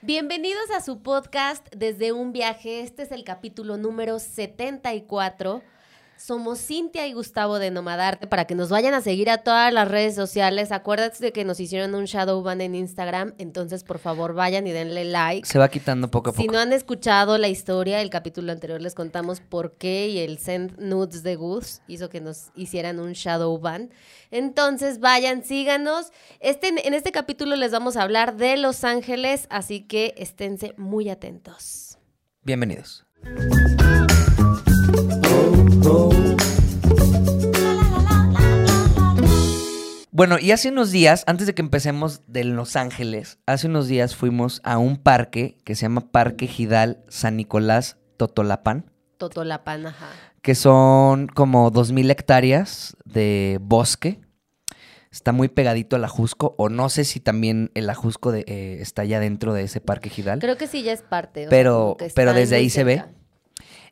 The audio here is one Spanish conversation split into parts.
Bienvenidos a su podcast Desde un viaje. Este es el capítulo número 74. Somos Cintia y Gustavo de Nomadarte para que nos vayan a seguir a todas las redes sociales. Acuérdate de que nos hicieron un shadow ban en Instagram, entonces por favor vayan y denle like. Se va quitando poco a poco. Si no han escuchado la historia, el capítulo anterior les contamos por qué y el send nudes de Gus hizo que nos hicieran un shadow ban. Entonces vayan, síganos. Este, en este capítulo les vamos a hablar de Los Ángeles, así que esténse muy atentos. Bienvenidos. Bueno, y hace unos días, antes de que empecemos de Los Ángeles, hace unos días fuimos a un parque que se llama Parque Gidal San Nicolás Totolapán, Totolapan, ajá. que son como 2.000 hectáreas de bosque. Está muy pegadito al Ajusco, o no sé si también el Ajusco de- eh, está ya dentro de ese Parque Gidal. Creo que sí ya es parte. o sea, Pero- pero desde ahí se ve.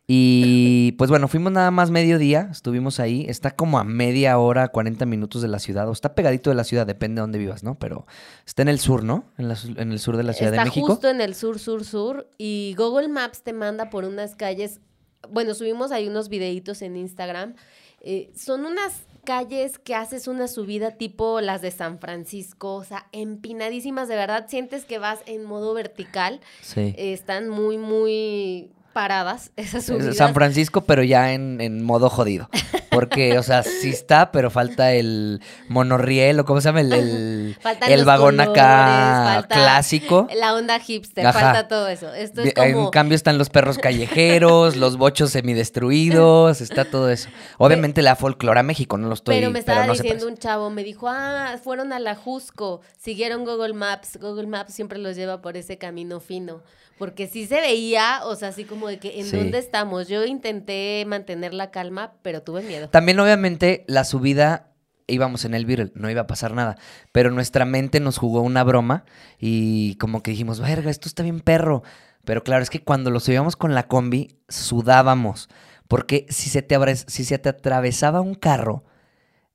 Y pues bueno, fuimos nada más mediodía, estuvimos ahí, está como a media hora, 40 minutos de la ciudad, o está pegadito de la ciudad, depende de dónde vivas, ¿no? Pero está en el sur, ¿no? En, la su- en el sur de la Ciudad Está de México. justo en el sur, sur, sur. Y Google Maps te manda por unas calles. Bueno, subimos ahí unos videitos en Instagram. Eh, son unas calles que haces una subida tipo las de San Francisco, o sea, empinadísimas, de verdad sientes que vas en modo vertical. Sí. Eh, están muy, muy paradas esas Es subidas. San Francisco, pero ya en, en modo jodido. Porque, o sea, sí está, pero falta el monorriel, o cómo se llama, el, el, vagón colores, acá clásico. La onda hipster, Ajá. falta todo eso. Esto es En como... cambio están los perros callejeros, los bochos semidestruidos, está todo eso. Obviamente la folclora México, no lo estoy, pero me estaba no diciendo un chavo, me dijo, ah, fueron a la Jusco, siguieron Google Maps. Google Maps siempre los lleva por ese camino fino. Porque sí se veía, o sea, así como de que, ¿en Sí. dónde estamos? Yo intenté mantener la calma, pero tuve miedo. También obviamente la subida íbamos en el Beetle, no iba a pasar nada, pero nuestra mente nos jugó una broma y como que dijimos, verga, esto está bien perro. Pero claro, es que cuando lo subíamos con la combi, sudábamos, porque si se te, si se te atravesaba un carro,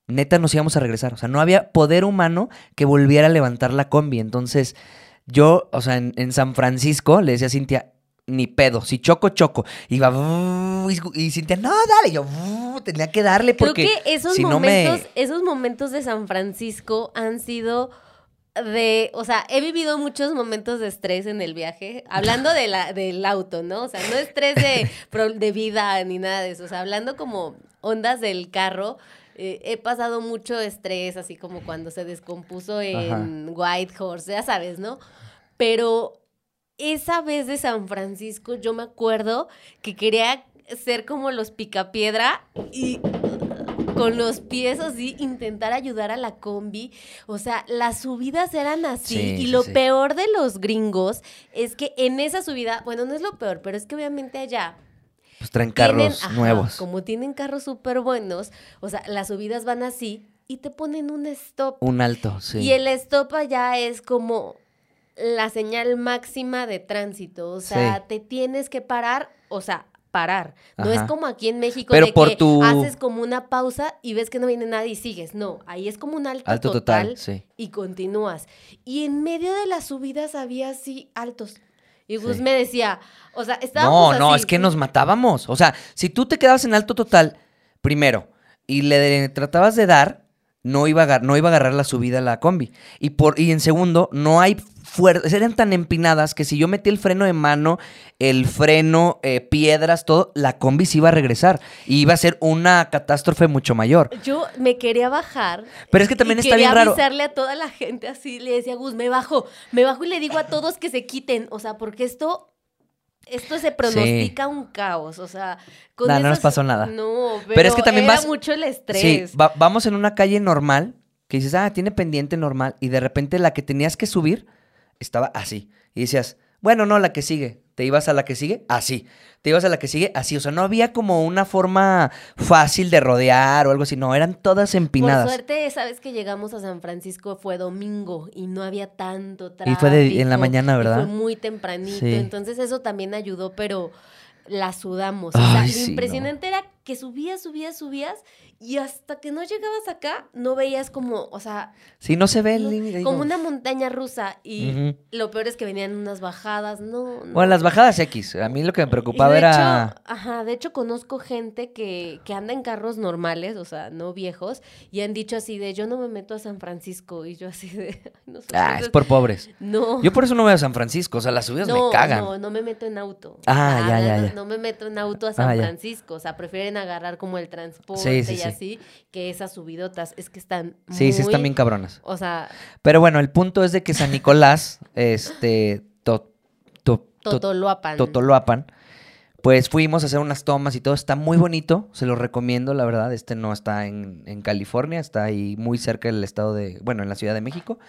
neta nos íbamos a regresar. O sea, no había poder humano que volviera a levantar la combi. Entonces, yo, o sea, en, en San Francisco le decía a Cintia, ni pedo, si choco, choco. Iba, "Buh", y, y Cintia, no, dale. Yo, tenía que darle porque Creo que esos si no momentos, me... esos momentos de San Francisco han sido de, o sea, he vivido muchos momentos de estrés en el viaje, hablando de la, del auto, ¿no? O sea, no estrés de, de vida ni nada de eso, o sea, hablando como ondas del carro. eh, he pasado mucho estrés, así como cuando se descompuso en Whitehorse, ya sabes, ¿no? Pero esa vez de San Francisco, yo me acuerdo que quería ser como los picapiedra y con los pies así intentar ayudar a la combi. O sea, las subidas eran así. Sí, y lo sí. peor de los gringos es que en esa subida, bueno, no es lo peor, pero es que obviamente allá Pues traen tienen- carros ajá, nuevos. Como tienen carros súper buenos, o sea, las subidas van así y te ponen un stop. Un alto, sí. Y el stop allá es como la señal máxima de tránsito. O sea, Sí. te tienes que parar, o sea, parar. No es como aquí en México Pero de por que tu- haces como una pausa y ves que no viene nadie y sigues. No, ahí es como un alto, Alto total, total, sí. y continúas. Y en medio de las subidas había así altos. Y Gus Sí. me decía, o sea, estábamos No, no, así. es que nos matábamos. O sea, si tú te quedabas en alto total, primero, y le tratabas de dar, no iba, a, no iba a agarrar la subida a la combi. Y, por, y en segundo, no hay fuerzas. Eran tan empinadas que si yo metí el freno de mano, el freno, eh, piedras, todo, la combi se iba a regresar. Y iba a ser una catástrofe mucho mayor. Yo me quería bajar. Pero es que también y está bien quería raro. avisarle a toda la gente así. Le decía, Gus, me bajo, me bajo y le digo a todos que se quiten. O sea, porque esto, esto se pronostica un caos. O sea, con No, no nos pasó nada. No, pero, Pero es que también era vas- mucho el Sí, estrés. va- vamos en una calle normal, que dices, ah, tiene pendiente normal, y de repente la que tenías que subir estaba así. Y decías, bueno, no, la que sigue. Te ibas a la que sigue, así. Te ibas a la que sigue, así. O sea, no había como una forma fácil de rodear o algo así. No, eran todas Por empinadas. suerte, esa vez que llegamos a San Francisco fue domingo y no había tanto tráfico. Y fue de- en la mañana, y ¿verdad? fue muy tempranito, Sí. entonces eso también ayudó, pero la sudamos. O sea, Ay, lo no. impresionante era que subías, subías, subías Y hasta que no llegabas acá, no veías como, o sea, Sí, no se ve el límite. como una montaña rusa. Y lo peor es que venían unas bajadas, no. no. Bueno, las bajadas X. A mí lo que me preocupaba de era... Hecho, ajá, de hecho conozco gente que, que anda en carros normales, o sea, no viejos, y han dicho así de, yo no me meto a San Francisco, y yo así de, "Ay, no sé, Ah, es por pobres. No. Yo por eso no voy a San Francisco. O sea, las subidas no, me cagan. No, no me meto en auto. Ah, ya, ya, ya. No me meto en auto a San Ah, ya. Francisco. O sea, prefieren agarrar como el transporte Sí, sí, y sí. Así que esas subidotas. Es que están Sí, sí, están bien cabronas. O sea, Pero bueno, el punto es de que San Nicolás, este, to- to- to- Totoloapan. Totoloapan, pues fuimos a hacer unas tomas y todo. Está muy bonito, se lo recomiendo, la verdad. Este no está en, en California, está ahí muy cerca del estado de, bueno, en la Ciudad de México.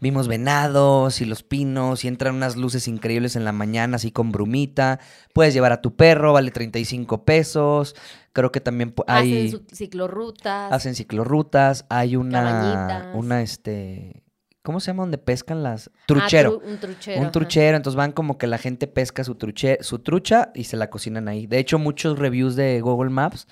Vimos venados y los pinos y entran unas luces increíbles en la mañana, así con brumita. Puedes llevar a tu perro, vale 35 pesos. Creo que también hay... Hacen ciclorrutas. Hacen ciclorrutas, hay una, Cabañitas. una, este, ¿cómo se llama? Donde pescan las, Ah, truchero. tru- un truchero. un ajá. truchero, entonces van como que la gente pesca su, truche, su trucha y se la cocinan ahí. De hecho, muchos reviews de Google Maps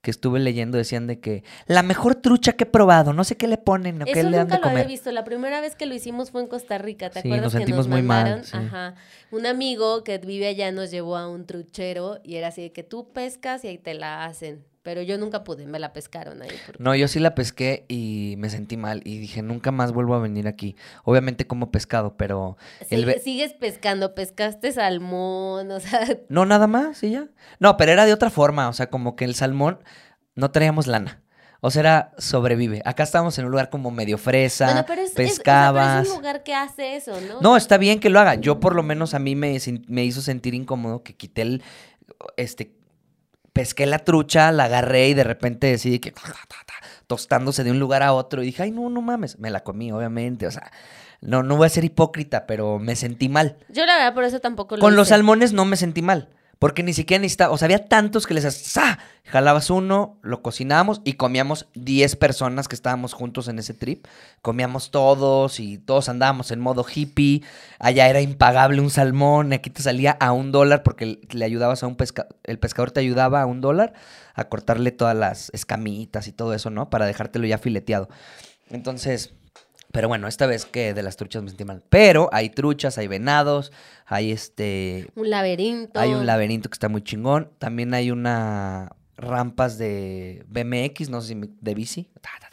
que estuve leyendo decían de que la mejor trucha que he probado, no sé qué le ponen o qué le dan nunca de lo había comer. visto. La primera vez que lo hicimos fue en Costa Rica. ¿Te Sí, acuerdas nos que sentimos nos muy mal, mandaron? sí. Ajá. Un amigo que vive allá nos llevó a un truchero y era así de que tú pescas y ahí te la hacen. Pero yo nunca pude, me la pescaron ahí. porque- No, yo sí la pesqué y me sentí mal y dije, nunca más vuelvo a venir aquí. Obviamente como pescado, pero el Sigue- Sigues pescando, pescaste salmón, o sea, No, nada más, y ya. No, pero era de otra forma, o sea, como que el salmón no traíamos lana. O sea, era sobrevive. Acá estábamos en un lugar como medio fresa, bueno, pero es, es- o sea, pero pescabas. es un lugar que hace eso, ¿no? No, está bien que lo haga. Yo por lo menos a mí me, me hizo sentir incómodo que quité el, este, pesqué la trucha, la agarré y de repente decidí que tostándose de un lugar a otro y dije, ay, no, no mames. Me la comí, obviamente, o sea, no, no voy a ser hipócrita, pero me sentí mal. Yo la verdad por eso tampoco lo Con los salmones no me sentí mal. Porque ni siquiera necesitaba, o sea, había tantos que les ¡sa! Jalabas uno, lo cocinábamos y comíamos 10 personas que estábamos juntos en ese trip. Comíamos todos y todos andábamos en modo hippie. Allá era impagable un salmón, aquí te salía a un dólar porque le ayudabas a un pescador, el pescador te ayudaba a un dólar a cortarle todas las escamitas y todo eso, ¿no? Para dejártelo ya fileteado. Entonces, pero bueno, esta vez que de las truchas me sentí mal. Pero hay truchas, hay venados, hay este. Un laberinto. Hay un laberinto que está muy chingón. También hay una rampas de BMX, no sé si de bici. Ta, ta.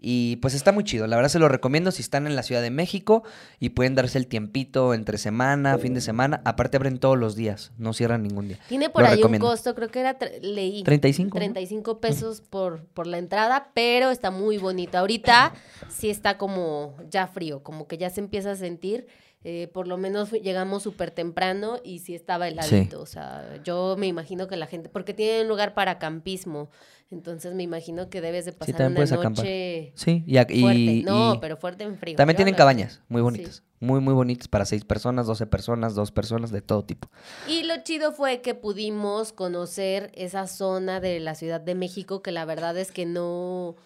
Y pues está muy chido. La verdad se lo recomiendo si están en la Ciudad de México y pueden darse el tiempito entre semana, fin de semana. Aparte abren todos los días, no cierran ningún día. Tiene por Lo ahí recomiendo. un costo, creo que era, leí. 35. ¿no? 35 pesos por, por la entrada, pero está muy bonito. Ahorita sí está como ya frío, como que ya se empieza a sentir. Eh, por lo menos llegamos súper temprano y sí estaba heladito. O sea, yo me imagino que la gente, porque tiene un lugar para campismo, entonces me imagino que debes de pasar también una puedes acampar. noche Sí, y, y- fuerte. no, y pero fuerte en frío. también Yo tienen cabañas muy Sí. bonitas. Muy, muy bonitas para seis personas, 12 personas, dos personas, de todo tipo. Y lo chido fue que pudimos conocer esa zona de la Ciudad de México que la verdad es que no,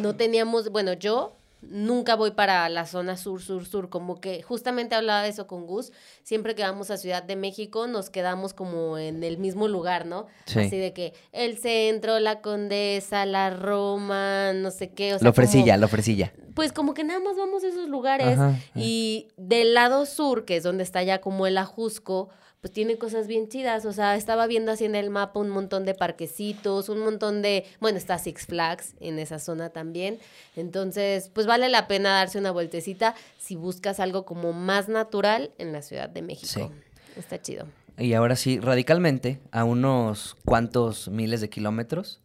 no teníamos, bueno, yo nunca voy para la zona sur, sur, sur, como que justamente hablaba de eso con Gus, siempre que vamos a Ciudad de México nos quedamos como en el mismo lugar, ¿no? Sí. Así de que el centro, la Condesa, la Roma, no sé qué, o sea, lo ofrecilla, como- ofrecilla. pues como que nada más vamos a esos lugares. Ajá, ajá. Y del lado sur, que es donde está ya como el Ajusco, pues tiene cosas bien chidas. O sea, estaba viendo así en el mapa un montón de parquecitos, un montón de. Bueno, está Six Flags en esa zona también. Entonces, pues vale la pena darse una vueltecita si buscas algo como más natural en la Ciudad de México. Sí. Está chido. Y ahora sí, radicalmente, a unos cuantos miles de kilómetros,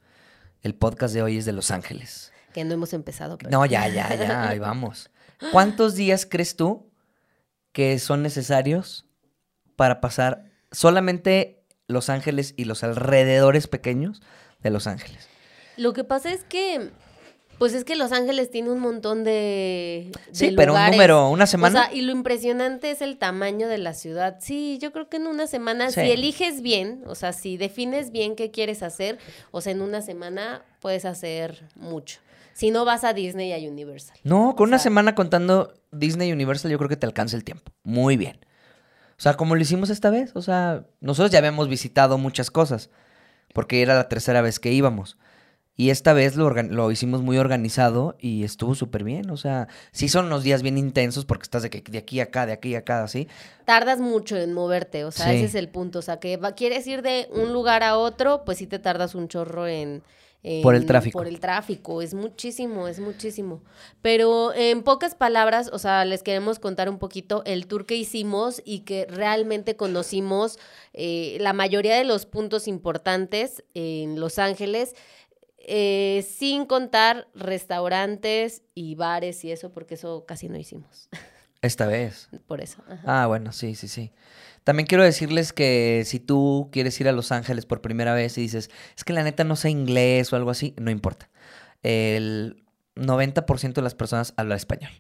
el podcast de hoy es de Los Ángeles. Que no hemos empezado. Pero... No, ya, ya, ya, ahí vamos. ¿Cuántos días crees tú que son necesarios para pasar solamente Los Ángeles y los alrededores pequeños de Los Ángeles? Lo que pasa es que. Pues es que Los Ángeles tiene un montón de. de Sí, pero un número, una semana. O sea, y lo impresionante es el tamaño de la ciudad. Sí, yo creo que en una semana, Sí. si eliges bien, o sea, si defines bien qué quieres hacer, o sea, en una semana puedes hacer mucho. Si no vas a Disney y a Universal. No, con O una sea- semana contando Disney y Universal, yo creo que te alcanza el tiempo. Muy bien. O sea, como lo hicimos esta vez. O sea, nosotros ya habíamos visitado muchas cosas. Porque era la tercera vez que íbamos. Y esta vez lo, lo hicimos muy organizado y estuvo súper bien. O sea, sí son unos días bien intensos porque estás de, que- de aquí a acá, de aquí a acá, así. Tardas mucho en moverte, o sea, Sí. ese es el punto. O sea, que va- quieres ir de un lugar a otro, pues sí te tardas un chorro en... Por el tráfico. Por el tráfico, es muchísimo, es muchísimo. Pero en pocas palabras, o sea, les queremos contar un poquito el tour que hicimos y que realmente conocimos eh, la mayoría de los puntos importantes en Los Ángeles. eh, sin contar restaurantes y bares y eso, porque eso casi no hicimos. Esta vez. Por eso. ajá. Ah, bueno, sí, sí, sí. También quiero decirles que si tú quieres ir a Los Ángeles por primera vez y dices, es que la neta no sé inglés o algo así, no importa. El 90% de las personas habla español.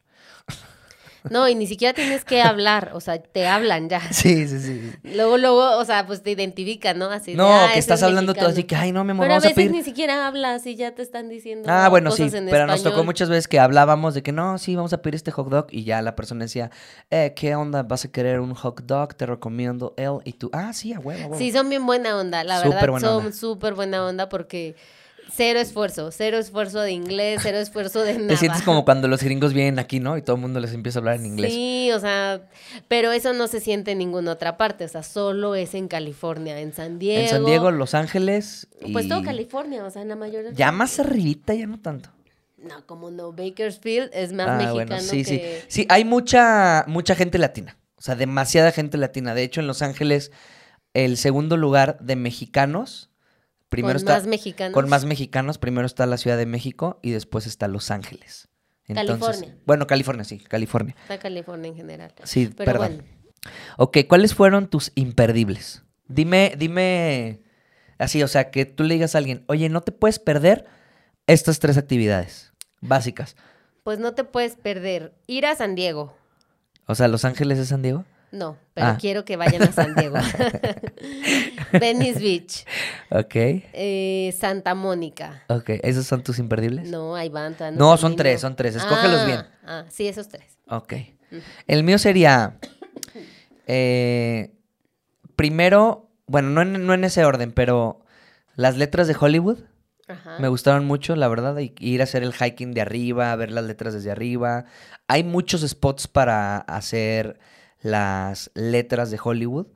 No, y ni siquiera tienes que hablar, o sea, te hablan ya. Sí, sí, sí. Luego, luego, o sea, pues te identifican, ¿no? Así de, No, "Ah, que estás es hablando todo así mexicano". que, ay, no, mi amor, Pero a vamos a veces pedir. ni siquiera hablas y ya te están diciendo Ah, bueno, sí, cosas en pero nos tocó español. muchas veces que hablábamos de que no, sí, vamos a pedir este hot dog y ya la persona decía, eh, ¿qué onda? ¿Vas a querer un hot dog? Te recomiendo él y tú, ah, sí, a huevo, a huevo. Sí, son bien buena onda, la Súper verdad, buena son súper buena onda porque cero esfuerzo, cero esfuerzo de inglés, cero esfuerzo de nada. Te sientes como cuando los gringos vienen aquí, ¿no? Y todo el mundo les empieza a hablar en inglés. Sí, o sea, pero eso no se siente en ninguna otra parte, o sea, solo es en California, en San Diego. En San Diego, Los Ángeles. Y... Pues todo California, o sea, en la mayoría. Ya más arribita, ya no tanto. No, como no, Bakersfield es más ah, mexicano bueno, sí, sí. Sí, hay mucha, mucha gente latina. O sea, demasiada gente latina. De hecho, en Los Ángeles, el segundo lugar de mexicanos, primero con está más mexicanos. con más mexicanos, primero está la Ciudad de México y después está Los Ángeles. Entonces, California. Bueno, California, sí, California. Está California en general. Sí, Pero perdón. bueno, Ok, ¿cuáles fueron tus imperdibles? Dime, dime así, o sea, que tú le digas a alguien, oye, no te puedes perder estas tres actividades básicas. pues no te puedes perder ir a San Diego. O sea, Los Ángeles es San Diego. No, pero Ah. quiero que vayan a San Diego. Venice Beach, Ok, eh, Santa Mónica. ok. ¿Esos son tus imperdibles? No, hay banda. No, son tres, son tres. Escógelos Ah, bien. Ah, sí, esos tres. Ok. El mío sería, eh, primero, bueno, no en, no en ese orden, pero las letras de Hollywood. Ajá. Me gustaron mucho, la verdad, y- ir a hacer el hiking de arriba, ver las letras desde arriba. Hay muchos spots para hacer las letras de Hollywood,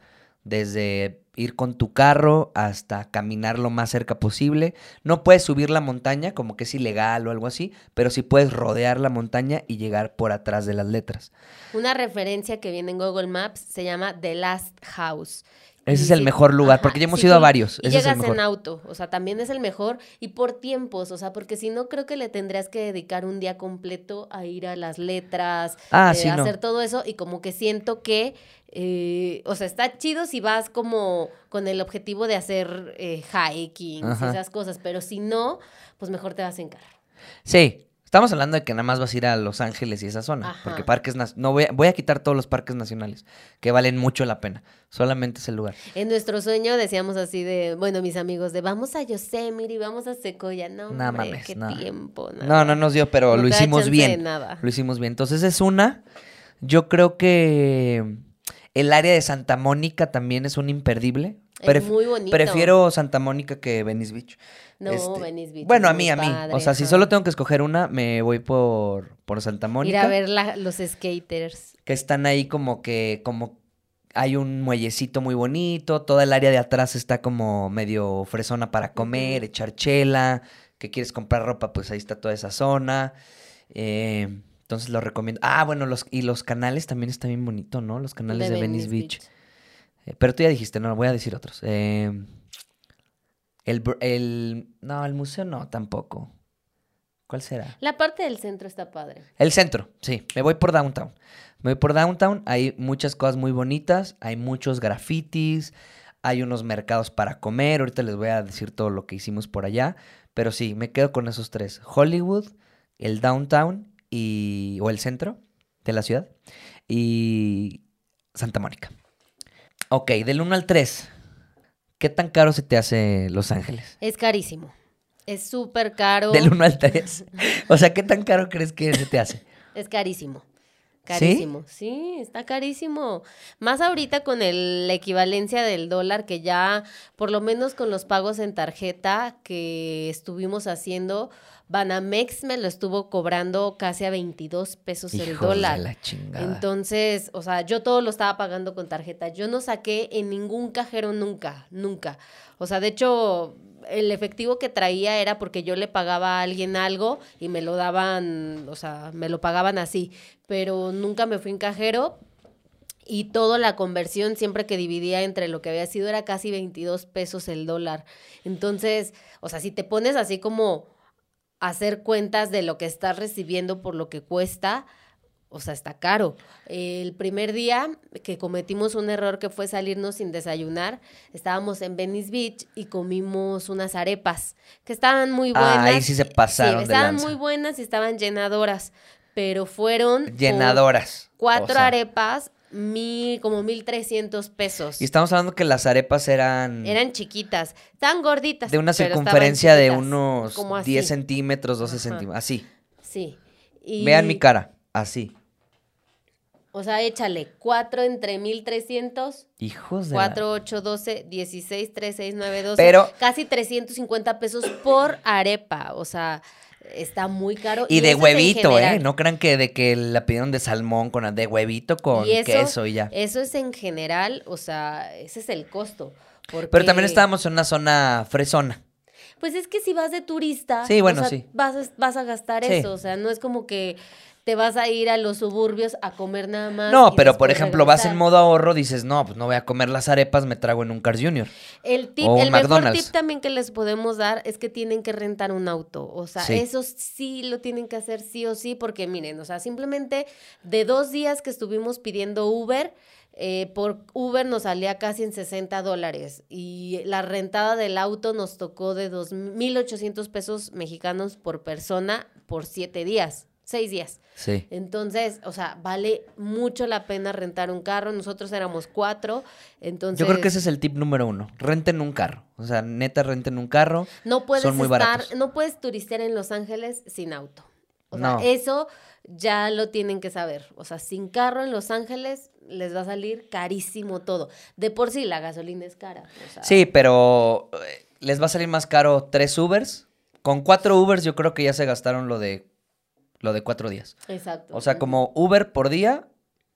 desde ir con tu carro hasta caminar lo más cerca posible. No puedes subir la montaña, como que es ilegal o algo así, pero sí puedes rodear la montaña y llegar por atrás de las letras. Una referencia que viene en Google Maps se llama The Last House. Ese es el mejor lugar, ajá, porque ya hemos ido a varios. Y Ese es el llegas en auto, o sea, también es el mejor y por tiempos, o sea, porque si no creo que le tendrías que dedicar un día completo a ir a las letras, Ah, eh, sí, no. hacer todo eso y como que siento que, eh, o sea, está chido si vas como con el objetivo de hacer eh, hiking Ajá. esas cosas, pero si no, pues mejor te vas en carro. Sí, estamos hablando de que nada más vas a ir a Los Ángeles y esa zona. Ajá. Porque parques no voy a, voy a quitar todos los parques nacionales, que valen mucho la pena. Solamente es el lugar. En nuestro sueño decíamos así de, bueno, mis amigos, de vamos a Yosemite, vamos a Sequoia, no, No hombre, mames, qué no. tiempo. No, nada. no nos dio, pero No lo hicimos bien. nada. Lo hicimos bien. Entonces es una. Yo creo que el área de Santa Mónica también es un imperdible. Es muy bonito. Prefiero Santa Mónica que Venice Beach. No, Este, Venice Beach Bueno, a mí, a mí. padre, o sea, si solo tengo que escoger una, me voy por, por Santa Mónica. Ir a ver la- los skaters. que están ahí como que, como hay un muellecito muy bonito, toda el área de atrás está como medio fresona para comer, echar chela, que quieres comprar ropa, pues ahí está toda esa zona. Eh, entonces lo recomiendo. Ah, bueno, los, y los canales también está bien bonito, ¿no? Los canales de, Venice Beach. Eh, pero tú ya dijiste, no, voy a decir otros. Eh, el, el, no, el museo no, tampoco. ¿Cuál será? La parte del centro está padre. El centro, sí. Me voy por downtown. Me voy por downtown. Hay muchas cosas muy bonitas. Hay muchos grafitis. Hay unos mercados para comer. Ahorita les voy a decir todo lo que hicimos por allá. Pero sí, me quedo con esos tres. Hollywood, el downtown y... o el centro de la ciudad. Y Santa Mónica. Ok, del 1 al 3. ¿Qué tan caro se te hace Los Ángeles? Es carísimo. Es súper caro. Del 1 al 3. O sea, ¿qué tan caro crees que se te hace? Es carísimo. Carísimo, ¿Sí? está carísimo. Más ahorita con el, la equivalencia del dólar, que ya, por lo menos con los pagos en tarjeta que estuvimos haciendo, Banamex me lo estuvo cobrando casi a 22 pesos el Hijos de dólar. la chingada. Entonces, o sea, yo todo lo estaba pagando con tarjeta. Yo no saqué en ningún cajero nunca, nunca. O sea, de hecho, el efectivo que traía era porque yo le pagaba a alguien algo y me lo daban, o sea, me lo pagaban así. Pero nunca me fui en cajero. Y toda la conversión, siempre que dividía entre lo que había sido, era casi 22 pesos el dólar. Entonces, o sea, si te pones así como hacer cuentas de lo que estás recibiendo por lo que cuesta, o sea, está caro. El primer día que cometimos un error que fue salirnos sin desayunar, estábamos en Venice Beach y comimos unas arepas que estaban muy Ah, buenas. ahí sí se pasaron de estaban lanza. muy buenas y estaban llenadoras, pero fueron Llenadoras. cuatro o sea, arepas, mil, como mil trescientos pesos. Y estamos hablando que las arepas eran, Eran chiquitas, estaban gorditas. de una circunferencia de unos como así. 10 centímetros, 12 Ajá. centímetros. Así. Sí. Y- Vean mi cara. Así. O sea, échale cuatro entre 1300, Hijos de la- 4, 8, 12, 16, 3, 6, 9, 12. Pero- Casi 350 pesos por arepa. O sea, está muy caro. Y de huevito, ¿eh? No crean que de que la pidieron de salmón con de huevito con Y eso- queso y ya. Eso es en general, o sea, ese es el costo. porque- Pero también estábamos en una zona fresona. Pues es que si vas de turista, Sí, bueno, o sea, sí. Vas, a- vas a gastar Sí. eso. O sea, no es como que te vas a ir a los suburbios a comer nada más. No, pero por ejemplo, vas en modo ahorro, dices, no, pues no voy a comer las arepas, me trago en un Cars Junior. El tip, O el mejor McDonald's. tip también que les podemos dar es que tienen que rentar un auto. O sea, Sí. eso sí lo tienen que hacer sí o sí, porque miren, o sea, simplemente de dos días que estuvimos pidiendo Uber, eh, por Uber nos salía casi en 60 dólares y la rentada del auto nos tocó de 2.800 pesos mexicanos por persona por siete días, seis días. Sí. Entonces, o sea, vale mucho la pena rentar un carro. Nosotros éramos cuatro, entonces... Yo creo que ese es el tip número uno. Renten un carro. O sea, neta, renten un carro. No puedes Son muy estar, baratos. no puedes turistear en Los Ángeles sin auto. O No. sea, eso ya lo tienen que saber. O sea, sin carro en Los Ángeles les va a salir carísimo todo. De por sí la gasolina es cara. o sea, Sí, pero eh, les va a salir más caro tres Ubers. Con cuatro Ubers yo creo que ya se gastaron lo de lo de cuatro días. Exacto. O sea, como Uber por día,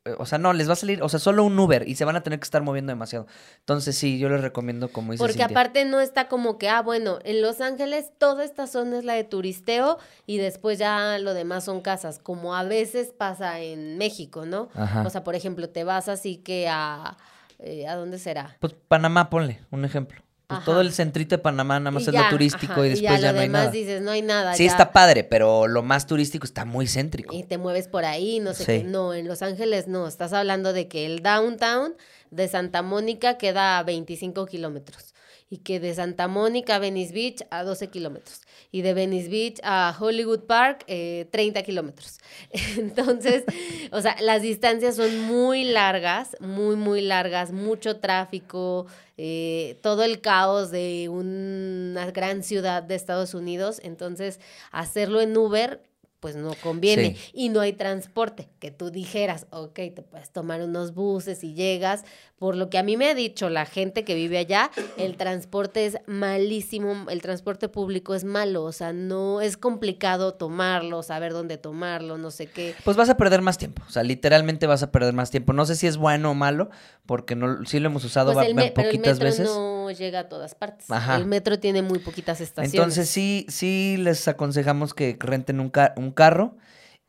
eh, o sea, no, les va a salir, o sea, solo un Uber y se van a tener que estar moviendo demasiado. Entonces sí, yo les recomiendo como dice Porque Cintia. aparte no está como que, ah, bueno, en Los Ángeles toda esta zona es la de turisteo y después ya lo demás son casas, como a veces pasa en México, ¿no? Ajá. O sea, por ejemplo, te vas así que a... eh, ¿A dónde será? Pues Panamá, ponle un ejemplo. Pues Ajá. todo el centrito de Panamá nada más Y es lo turístico ajá, y después ya, ya, lo no hay demás nada. dices, no hay nada. Sí ya. está padre, pero lo más turístico está muy céntrico. y te mueves por ahí, no sé Sí. qué. No, en Los Ángeles no. Estás hablando de que el downtown de Santa Mónica queda a 25 kilómetros. Y que de Santa Mónica a Venice Beach a 12 kilómetros. Y de Venice Beach a Hollywood Park, eh, 30 kilómetros. Entonces, o sea, las distancias son muy largas, muy, muy largas, mucho tráfico, eh, todo el caos de una gran ciudad de Estados Unidos. Entonces, hacerlo en Uber pues no conviene. Sí. Y no hay transporte, que tú dijeras, ok, te puedes tomar unos buses y llegas. Por lo que a mí me ha dicho la gente que vive allá, el transporte es malísimo, el transporte público es malo, o sea, no es complicado tomarlo, saber dónde tomarlo, no sé qué. Pues vas a perder más tiempo. O sea, literalmente vas a perder más tiempo. No sé si es bueno o malo, porque no, sí lo hemos usado Pues el me- pero el poquitas metro veces. no llega a todas partes. Ajá. El metro tiene muy poquitas estaciones. Entonces sí, sí les aconsejamos que renten un, ca- un carro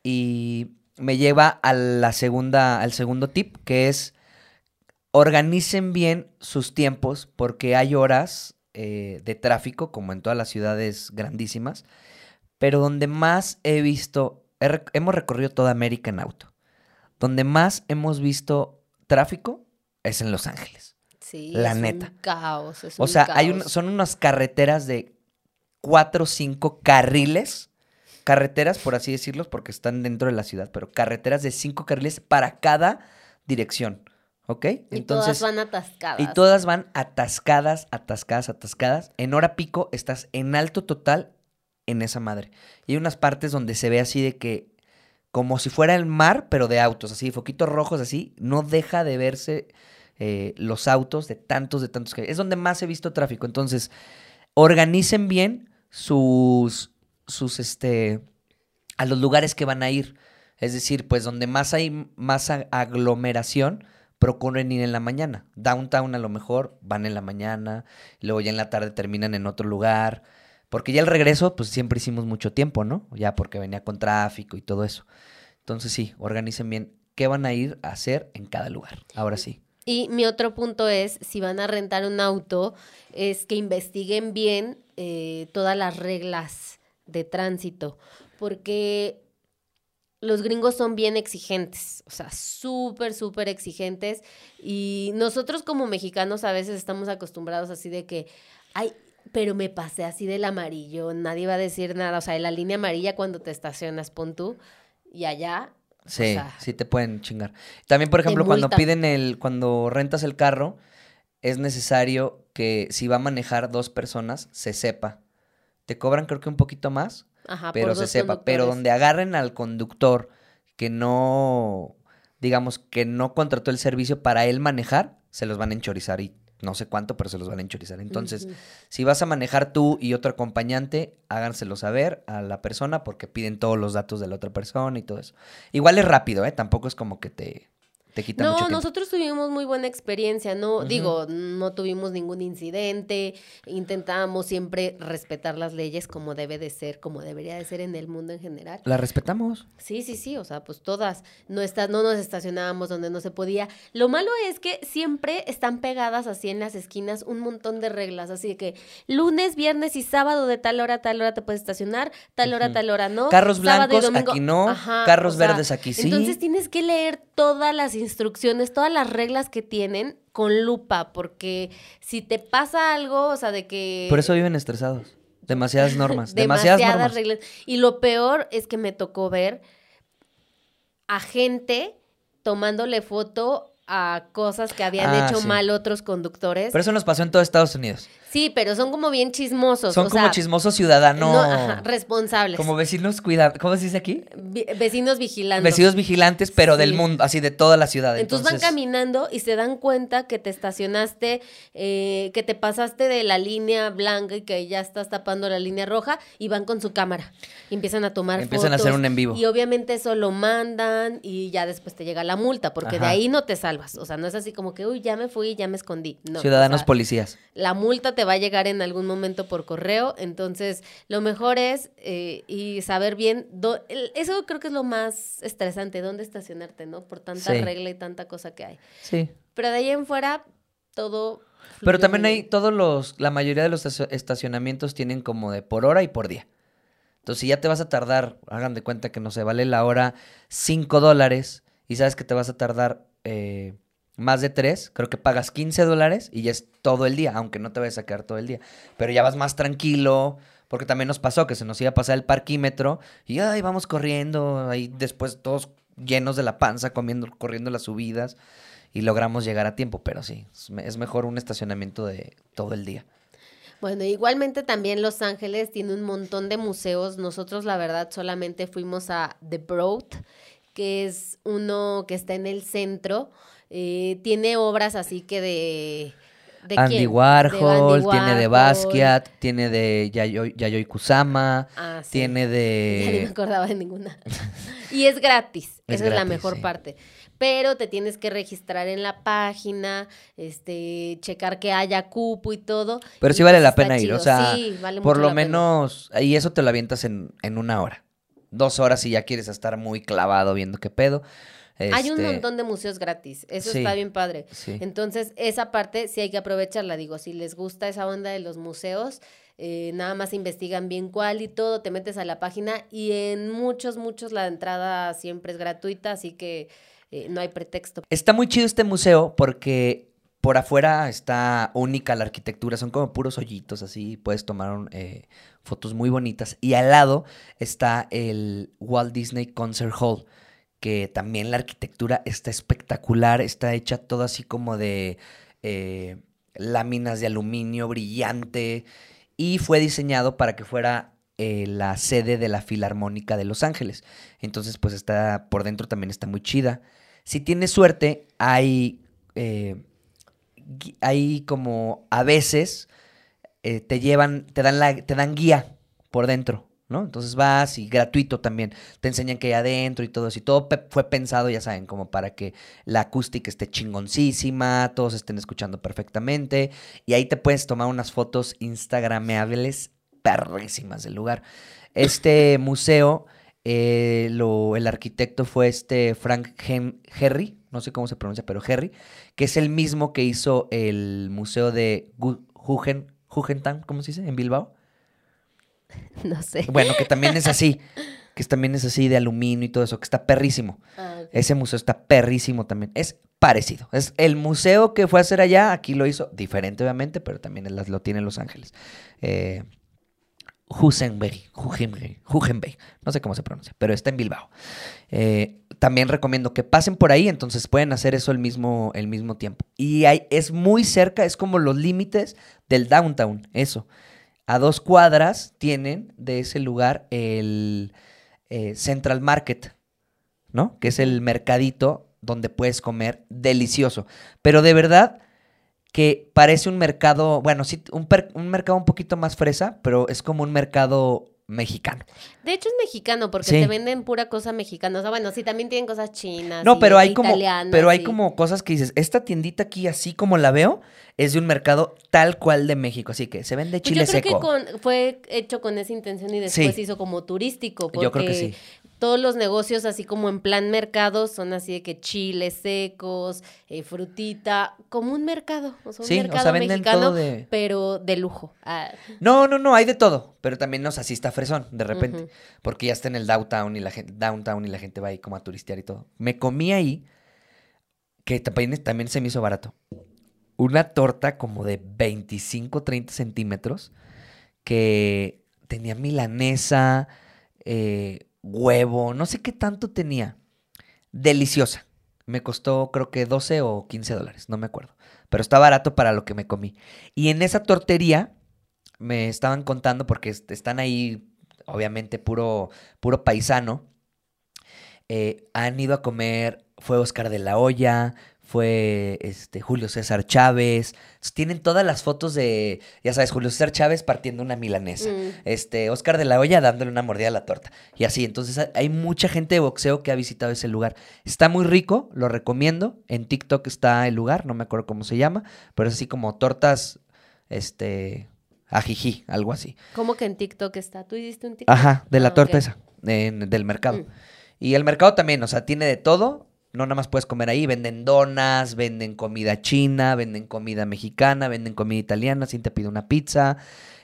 y me lleva a la segunda, al segundo tip, que es organicen bien sus tiempos porque hay horas eh, de tráfico, como en todas las ciudades grandísimas, pero donde más he visto, he rec- hemos recorrido toda América en auto, donde más hemos visto tráfico es en Los Ángeles. sí, la es neta. un caos. es O un sea, hay un- son unas carreteras de cuatro o cinco carriles. Carreteras, por así decirlos, porque están dentro de la ciudad, pero carreteras de cinco carriles para cada dirección. ¿Ok? Y todas van atascadas. y todas van atascadas, atascadas, atascadas. En hora pico estás en alto total en esa madre. Y hay unas partes donde se ve así de que como si fuera el mar, pero de autos, así, foquitos rojos, así. No deja de verse eh, los autos de tantos, de tantos que... Es donde más he visto tráfico. Entonces, organicen bien sus, sus, este, a los lugares que van a ir. Es decir, pues donde más hay más aglomeración, procuren ir en la mañana. Downtown a lo mejor van en la mañana, luego ya en la tarde terminan en otro lugar. Porque ya el regreso, pues siempre hicimos mucho tiempo, ¿no? Ya porque venía con tráfico y todo eso. Entonces sí, organicen bien qué van a ir a hacer en cada lugar. Ahora sí. Y mi otro punto es, si van a rentar un auto, es que investiguen bien eh, todas las reglas de tránsito, porque los gringos son bien exigentes, o sea, súper, súper exigentes. Y nosotros como mexicanos a veces estamos acostumbrados así de que, ay, pero me pasé así del amarillo, nadie va a decir nada, o sea, en la línea amarilla cuando te estacionas, pon tú, y allá... o Sí, sea, sí te pueden chingar. También, por ejemplo, cuando piden el, cuando rentas el carro, es necesario que si va a manejar dos personas, se sepa. Te cobran creo que un poquito más, ajá, pero se sepa. Pero donde agarren al conductor que no, digamos, que no contrató el servicio para él manejar, se los van a enchorizar y no sé cuánto, pero se los van a enchorizar. Entonces, si vas a manejar tú y otro acompañante, háganselo saber a la persona porque piden todos los datos de la otra persona y todo eso. Igual es rápido, ¿eh? Tampoco es como que te, te quita mucho No, nosotros tuvimos muy buena experiencia, no, digo, no tuvimos ningún incidente, intentábamos siempre respetar las leyes como debe de ser, como debería de ser en el mundo en general. La respetamos. Sí, sí, sí, o sea, pues todas, no está, no nos estacionábamos donde no se podía. Lo malo es que siempre están pegadas así en las esquinas un montón de reglas, así que lunes, viernes y sábado de tal hora a tal hora te puedes estacionar, tal hora a tal hora no. Carros blancos aquí no, Ajá, carros o sea, verdes aquí sí. Entonces tienes que leer todas las instrucciones, todas las reglas que tienen con lupa, porque si te pasa algo, o sea, de que... Por eso viven estresados. Demasiadas normas. demasiadas, normas. reglas. Y lo peor es que me tocó ver a gente tomándole foto a cosas que habían Ah, hecho sí. mal otros conductores. Pero eso nos pasó en todo Estados Unidos. sí, pero son como bien chismosos. Son o como sea, chismosos ciudadanos. no, ajá, responsables. como vecinos cuidados. ¿Cómo se dice aquí? Vi- vecinos vigilando. Vecinos vigilantes, pero del mundo, así de toda la ciudad. Entonces, Entonces, van caminando y se dan cuenta que te estacionaste, eh, que te pasaste de la línea blanca y que ya estás tapando la línea roja y van con su cámara y empiezan a tomar Empiezan a hacer un en vivo. Y obviamente eso lo mandan y ya después te llega la multa porque de ahí no te salvas. O sea, no es así como que, uy, ya me fui, ya me escondí. No, ciudadanos o sea, policías. la multa te va a llegar en algún momento por correo, entonces lo mejor es eh, y saber bien, el- eso creo que es lo más estresante, dónde estacionarte, ¿no? Por tanta Sí. regla y tanta cosa que hay. Sí. Pero de ahí en fuera, todo... Pero también hay todos los, la mayoría de los estacio- estacionamientos tienen como de por hora y por día. Entonces, si ya te vas a tardar, hagan de cuenta que no sé, vale la hora 5 dólares y sabes que te vas a tardar eh, más de 3, creo que pagas 15 dólares y ya es todo el día, aunque no te vayas a quedar todo el día. Pero ya vas más tranquilo, porque también nos pasó que se nos iba a pasar el parquímetro y ay, vamos corriendo, ahí después todos llenos de la panza, comiendo, corriendo las subidas y logramos llegar a tiempo, pero sí, es mejor un estacionamiento de todo el día. Bueno, igualmente también Los Ángeles tiene un montón de museos. Nosotros, la verdad, solamente fuimos a The Broad, que es uno que está en el centro. Eh, tiene obras así que de... ¿de Andy quién? De Warhol, tiene de. Basquiat, tiene de Yayoi, Yayoi Kusama, Ah, sí. tiene Ya ni me de... acordaba de ninguna. y es gratis. Es Esa es la mejor sí. parte. Pero te tienes que registrar en la página, este, checar que haya cupo y todo. Pero y sí vale pues la pena ir, o sea, Sí, vale Por lo pena. menos, y eso te lo avientas en, en una hora. Dos horas si ya quieres estar muy clavado viendo qué pedo. Hay un Este, montón de museos gratis. Eso sí. está bien padre. Sí. Entonces, esa parte sí hay que aprovecharla. Digo, si les gusta esa onda de los museos, eh, nada más investigan bien cuál y todo, te metes a la página y en muchos, muchos la entrada siempre es gratuita, así que eh, no hay pretexto. Está muy chido este museo porque por afuera está única la arquitectura, son como puros hoyitos así, puedes tomar un, eh, fotos muy bonitas. Y al lado está el Walt Disney Concert Hall, que también la arquitectura está espectacular, está hecha todo así como de eh, láminas de aluminio brillante y fue diseñado para que fuera eh, la sede de la Filarmónica de Los Ángeles. Entonces, pues está por dentro también está muy chida. Si tienes suerte, hay, eh, hay como a veces eh, te llevan, te dan, la, te dan guía por dentro, ¿no? Entonces vas y gratuito también. Te enseñan que hay adentro y todo eso. Y todo fue pensado, ya saben, como para que la acústica esté chingoncísima, todos estén escuchando perfectamente. Y ahí te puedes tomar unas fotos instagrameables perrísimas del lugar. Este museo, eh, lo, el arquitecto fue este Frank Hen- Herry, no sé cómo se pronuncia, pero Herry, que es el mismo que hizo el museo de Gu- Guggen- Guggenheim, ¿cómo se dice? En Bilbao. No sé. Bueno, que también es así, que también es así de aluminio y todo eso, que está perrísimo. Ah. Ese museo está perrísimo también. Es parecido. Es el museo que fue a hacer allá, aquí lo hizo diferente, obviamente, pero también lo tiene en Los Ángeles. Eh, Husenberg, Hugenberg, Hugenberg, no sé cómo se pronuncia, pero está en Bilbao. Eh, también recomiendo que pasen por ahí, entonces pueden hacer eso el mismo, el mismo tiempo. Y hay, es muy cerca, es como los límites del downtown, eso. A dos cuadras tienen de ese lugar el eh, Central Market, ¿no? Que es el mercadito donde puedes comer delicioso. Pero de verdad que parece un mercado, bueno, sí, un, un mercado un poquito más fresa, pero es como un mercado mexicano. De hecho es mexicano porque Sí. te venden pura cosa mexicana. O sea, bueno, sí, también tienen cosas chinas. No, pero hay como, pero hay y- como cosas que dices, esta tiendita aquí, así como la veo, es de un mercado tal cual de México, así que se vende Pues chile yo creo seco. que con- fue hecho con esa intención y después Sí. se hizo como turístico. Porque Yo creo que sí. Todos los negocios, así como en plan mercado, son así de que chiles secos, eh, frutita, como un mercado. O sea, un Sí, o mercado sea, venden mexicano, todo de- pero de lujo. Ah, No, no, no, hay de todo, pero también, sea, sí está fresón, de repente, porque ya está en el downtown y la gente, downtown y la gente va ahí como a turistear y todo. Me comí ahí, que también, también se me hizo barato, una torta como de 25, 30 centímetros, que tenía milanesa, eh, huevo, no sé qué tanto tenía. Deliciosa. Me costó creo que 12 o 15 dólares, no me acuerdo. Pero está barato para lo que me comí. Y en esa tortería me estaban contando, porque est- están ahí, obviamente, puro, puro paisano. eh, han ido a comer, fue Oscar de la Hoya, fue este, Julio César Chávez. Tienen todas las fotos de, ya sabes, Julio César Chávez partiendo una milanesa. Mm. Este, Oscar de la Hoya dándole una mordida a la torta. Y así, entonces ha- hay mucha gente de boxeo que ha visitado ese lugar. Está muy rico, lo recomiendo. En TikTok está el lugar, no me acuerdo cómo se llama, pero es así como tortas, este, ajijí, algo así. ¿Cómo que en TikTok está? ¿Tú hiciste un TikTok? Ajá, de la Ah, torta esa, en- del mercado. Mm. Y el mercado también, o sea, tiene de todo. No nada más puedes comer ahí. Venden donas, venden comida china, venden comida mexicana, venden comida italiana. Si te pide una pizza,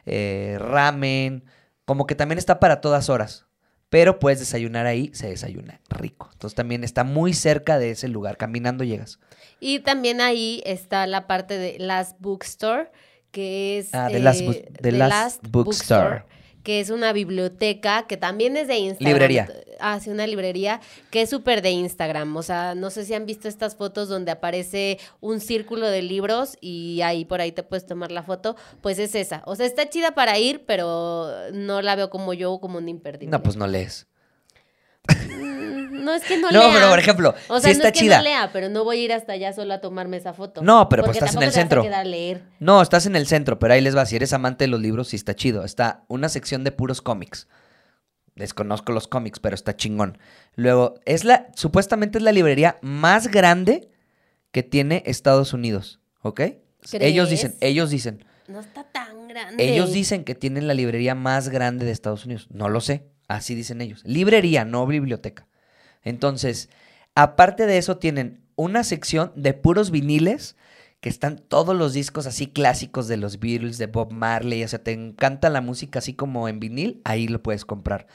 eh, ramen. Como que también está para todas horas. Pero puedes desayunar ahí, se desayuna rico. Entonces también está muy cerca de ese lugar. Caminando llegas. Y también ahí está la parte de Last Bookstore, que es... Ah, The Last eh, The Last Bookstore. Que es una biblioteca que también es de Instagram. Librería. Ah, sí, una librería que es súper de Instagram. O sea, no sé si han visto estas fotos donde aparece un círculo de libros y ahí por ahí te puedes tomar la foto. Pues es esa. O sea, está chida para ir, pero no la veo como yo, como un imperdible. No, pues no lees. No es que no, No, lea. pero por ejemplo, O sí sea, no está es que chida. no lea, pero no voy a ir hasta allá solo a tomarme esa foto. No, pero pues estás en el tampoco te vas a centro. leer. No, estás en el centro, pero ahí les va. Si eres amante de los libros, sí está chido. Está una sección de puros cómics. Desconozco los cómics, pero está chingón. Luego, es la, supuestamente es la librería más grande que tiene Estados Unidos, ¿ok? Ellos dicen, ellos dicen, No está tan grande. ellos dicen que tienen la librería más grande de Estados Unidos. No lo sé, así dicen ellos. Librería, no biblioteca. Entonces, aparte de eso, tienen una sección de puros viniles que están todos los discos así clásicos de los Beatles, de Bob Marley. O sea, te encanta la música así como en vinil, ahí lo puedes comprar.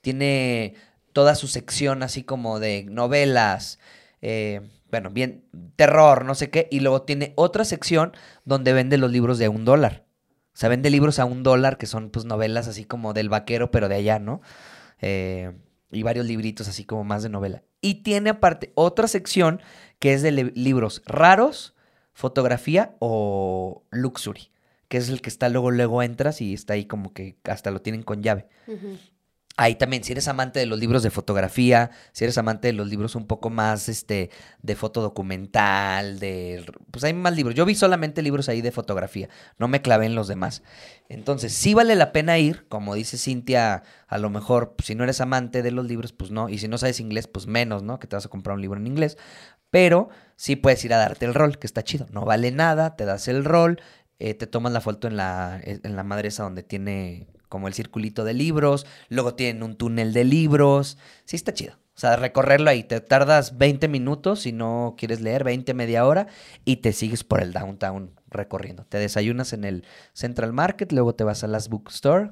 Tiene toda su sección así como de novelas, eh, bueno, bien, terror, no sé qué. Y luego tiene otra sección donde vende los libros de un dólar. O sea, vende libros a un dólar, que son pues novelas así como del vaquero, pero de allá, ¿no? Eh, y varios libritos así como más de novela. Y tiene aparte otra sección que es de li- libros raros, fotografía o luxury. que es el que está luego, luego entras y está ahí como que hasta lo tienen con llave. Ahí también, si eres amante de los libros de fotografía, si eres amante de los libros un poco más este, de foto documental, de. Pues hay más libros. Yo vi solamente libros ahí de fotografía, no me clavé en los demás. Entonces, sí vale la pena ir, como dice Cintia, a lo mejor, pues, si no eres amante de los libros, pues no. Y si no sabes inglés, pues menos, ¿no? Que te vas a comprar un libro en inglés. Pero sí puedes ir a darte el rol, que está chido. No vale nada, te das el rol, eh, te tomas la foto en la, en la madre donde tiene como el circulito de libros, luego tienen un túnel de libros, sí está chido. O sea, recorrerlo ahí, te tardas 20 minutos si no quieres leer, 20, media hora, y te sigues por el downtown recorriendo. Te desayunas en el Central Market, luego te vas a las Bookstore,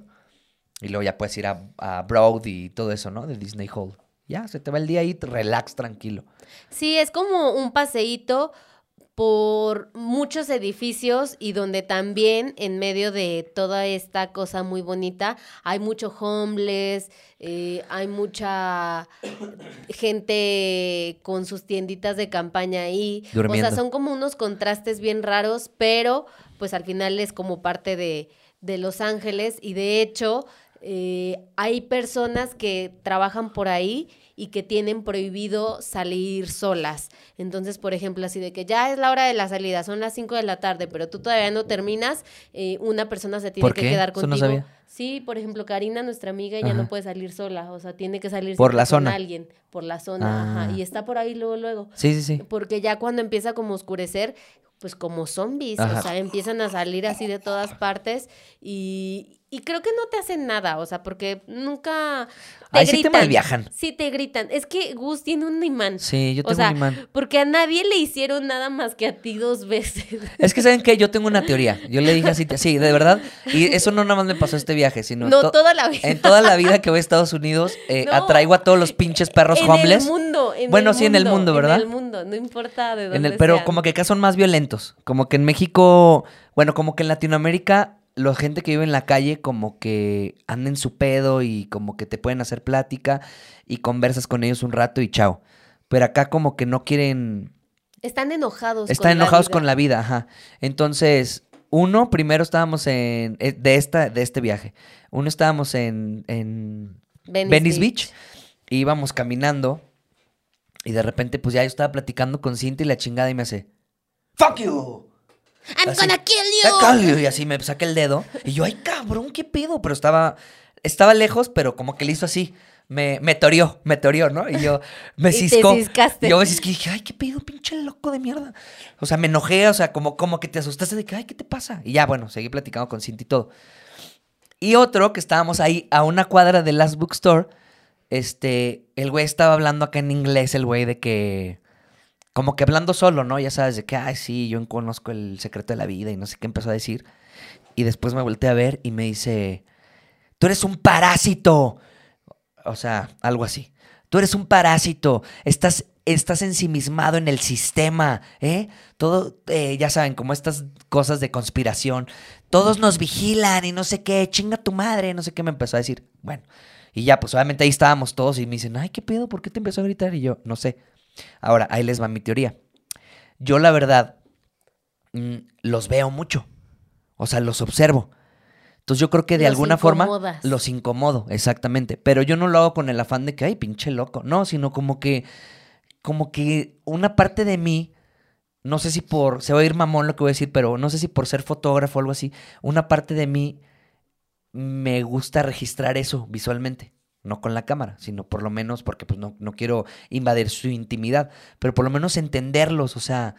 y luego ya puedes ir a, Broad y todo eso, ¿no? De Disney Hall. Ya, se te va el día ahí, relax, tranquilo. Sí, es como un paseíto por muchos edificios y donde también en medio de toda esta cosa muy bonita hay mucho homeless, eh, hay mucha gente con sus tienditas de campaña ahí. O Durmiendo. sea, son como unos contrastes bien raros, pero pues al final es como parte de, de Los Ángeles y de hecho eh, hay personas que trabajan por ahí y que tienen prohibido salir solas. Entonces, por ejemplo, así de que ya es la hora de la salida, son las 5 de la tarde, pero tú todavía no terminas, eh, una persona se tiene ¿Por que quedar Eso no contigo. sabía. Sí, por ejemplo, Karina, nuestra amiga, Ajá. no puede salir sola, o sea, tiene que salir Por la con zona. alguien, por la zona, ajá, Ah. y está por ahí luego, luego. Sí, sí, sí. Porque ya cuando empieza como a oscurecer, pues como zombies, Ajá. o sea, empiezan a salir así de todas partes y, y creo que no te hacen nada, o sea, porque nunca te Ahí sí te gritan. malviajan. Sí te gritan. Es que Gus tiene un imán. Sí, yo O tengo sea, un imán. Porque a nadie le hicieron nada más que a ti dos veces. Es que, ¿saben qué? Yo tengo una teoría. Yo le dije así, sí, de verdad. Y eso no nada más me pasó este viaje, sino No, to- toda la vida. en toda la vida que voy a Estados Unidos, eh, No. atraigo a todos los pinches perros en homeless. el mundo. en Bueno, el sí, en el mundo, ¿verdad? En el mundo, no importa de dónde En el, pero sean. como que acá son más violentos. Como que en México, bueno, como que en Latinoamérica, la gente que vive en la calle como que anda en su pedo y como que te pueden hacer plática y conversas con ellos un rato y chao. Pero acá como que no quieren... Están enojados. Están con la enojados vida. con la vida, ajá. Entonces, uno, primero estábamos en... eh, De, esta, de este viaje. Uno estábamos en... en Venice, Venice Beach. íbamos caminando y de repente pues ya yo estaba platicando con Cintia y la chingada y me hace ¡Fuck you! I'm Así, gonna kill "I you. call you", Y así me saca el dedo. Y yo, ay, cabrón, ¿qué pedo? Pero estaba, estaba lejos, pero como que le hizo así. Me, me toreó, me toreó, ¿no? Y yo me Y te ciscó. yo me cisqué y dije, ay, ¿qué pedo, pinche loco de mierda? O sea, me enojé, o sea, como, como que te asustaste de que, ay, ¿qué te pasa? Y ya, bueno, seguí platicando con Cintia y todo. Y otro, que estábamos ahí a una cuadra de Last Bookstore, este, el güey estaba hablando acá en inglés, el güey de que, como que hablando solo, ¿no? Ya sabes, de que, ay, sí, yo conozco el secreto de la vida y no sé qué empezó a decir. Y después me volteé a ver y me dice, tú eres un parásito. O sea, algo así. Tú eres un parásito. Estás, estás ensimismado en el sistema, ¿eh? Todo, eh, ya saben, como estas cosas de conspiración. Todos nos vigilan y no sé qué. Chinga tu madre, no sé qué me empezó a decir. Bueno, y ya, pues obviamente ahí estábamos todos y me dicen, ay, ¿qué pedo? ¿Por qué te empezó a gritar? Y yo, no sé. Ahora, ahí les va mi teoría. Yo, la verdad, mm, los veo mucho. O sea, los observo. Entonces yo creo que de Los alguna forma los incomodo, exactamente. Pero yo no lo hago con el afán de que, ay, pinche loco. No, sino como que, como que una parte de mí, no sé si por, se va a ir mamón lo que voy a decir, pero no sé si por ser fotógrafo o algo así, una parte de mí me gusta registrar eso visualmente. No con la cámara, sino por lo menos porque pues no, no quiero invadir su intimidad, pero por lo menos entenderlos, o sea,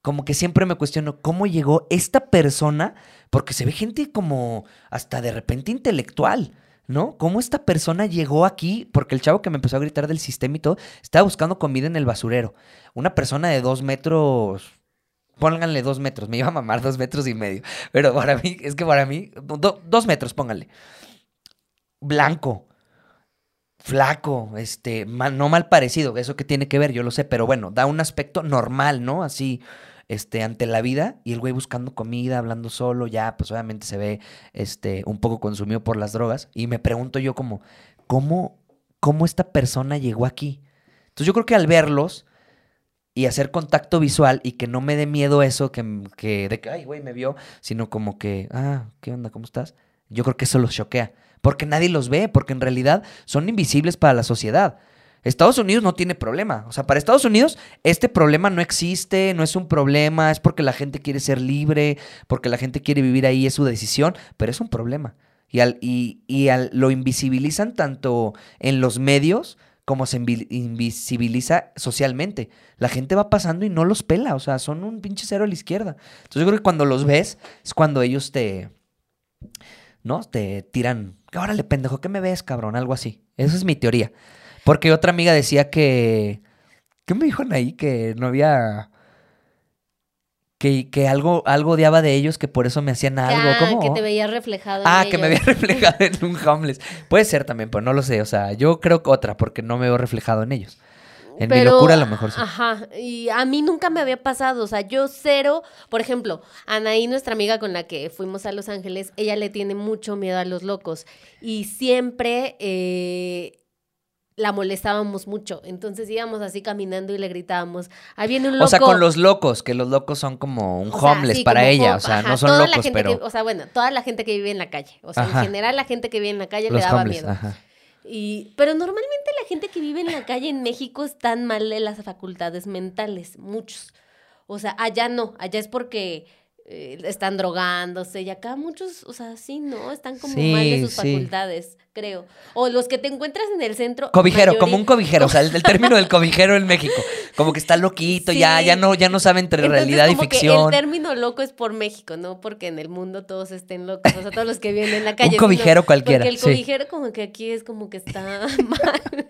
como que siempre me cuestiono cómo llegó esta persona, porque se ve gente como hasta de repente intelectual, ¿no? ¿Cómo esta persona llegó aquí? Porque el chavo que me empezó a gritar del sistema y todo, estaba buscando comida en el basurero. Una persona de dos metros, pónganle dos metros, me iba a mamar dos metros y medio, pero para mí, es que para mí, do- dos metros, pónganle. Blanco, flaco, este, mal- no mal parecido, eso que tiene que ver, yo lo sé, pero bueno, da un aspecto normal, ¿no? Así, este, ante la vida, y el güey buscando comida, hablando solo, ya, pues obviamente se ve, este, un poco consumido por las drogas, y me pregunto yo como, ¿cómo, cómo esta persona llegó aquí? Entonces yo creo que al verlos, y hacer contacto visual y que no me dé miedo eso, que, que de que, ay, güey, me vio, sino como que, ah, ¿qué onda? ¿Cómo estás? Yo creo que eso los choquea, porque nadie los ve, porque en realidad son invisibles para la sociedad. Estados Unidos no tiene problema. O sea, para Estados Unidos este problema no existe, no es un problema, es porque la gente quiere ser libre, porque la gente quiere vivir ahí, es su decisión, pero es un problema. Y, al, y, y al, lo invisibilizan tanto en los medios como se invisibiliza socialmente. La gente va pasando y no los pela, o sea, son un pinche cero a la izquierda. Entonces yo creo que cuando los ves es cuando ellos te, ¿no? Te tiran, órale, pendejo, ¿qué me ves, cabrón? Algo así. Esa es mi teoría. Porque otra amiga decía que. ¿Qué me dijo ahí? Que no había. Que, que, algo, algo odiaba de ellos, que por eso me hacían algo. Ah, ¿Cómo? que te veías reflejado Ah, en que me había reflejado en un homeless. Puede ser también, pero no lo sé. O sea, yo creo que otra, porque no me veo reflejado en ellos. En mi locura a lo mejor sí. Ajá, y a mí nunca me había pasado, o sea, yo cero, por ejemplo, Anaí, nuestra amiga con la que fuimos a Los Ángeles, ella le tiene mucho miedo a los locos y siempre eh, la molestábamos mucho, entonces íbamos así caminando y le gritábamos, ahí viene un loco. O sea, con los locos, que los locos son como un O sea, homeless sí, para ella. O sea, ajá, no son toda la locos, gente pero. que- o sea, bueno, toda la gente que vive en la calle, o sea, Ajá. en general la gente que vive en la calle los le daba homeless. miedo. Ajá. Y, pero normalmente la gente que vive en la calle en México están mal de las facultades mentales, muchos. O sea, allá no, allá es porque eh, están drogándose y acá muchos, o sea, sí, no, están como mal de sus sí. facultades, creo. O los que te encuentras en el centro. Cobijero, mayoría- como un cobijero, o sea, el, el término del cobijero en México. Como que está loquito, ya, Sí. ya no, ya no sabe entre Entonces, realidad y que ficción. el término loco es por México, no porque en el mundo todos estén locos, o sea, todos los que viven en la calle. sino cobijero cualquiera, Porque el sí. cobijero como que aquí es como que está mal.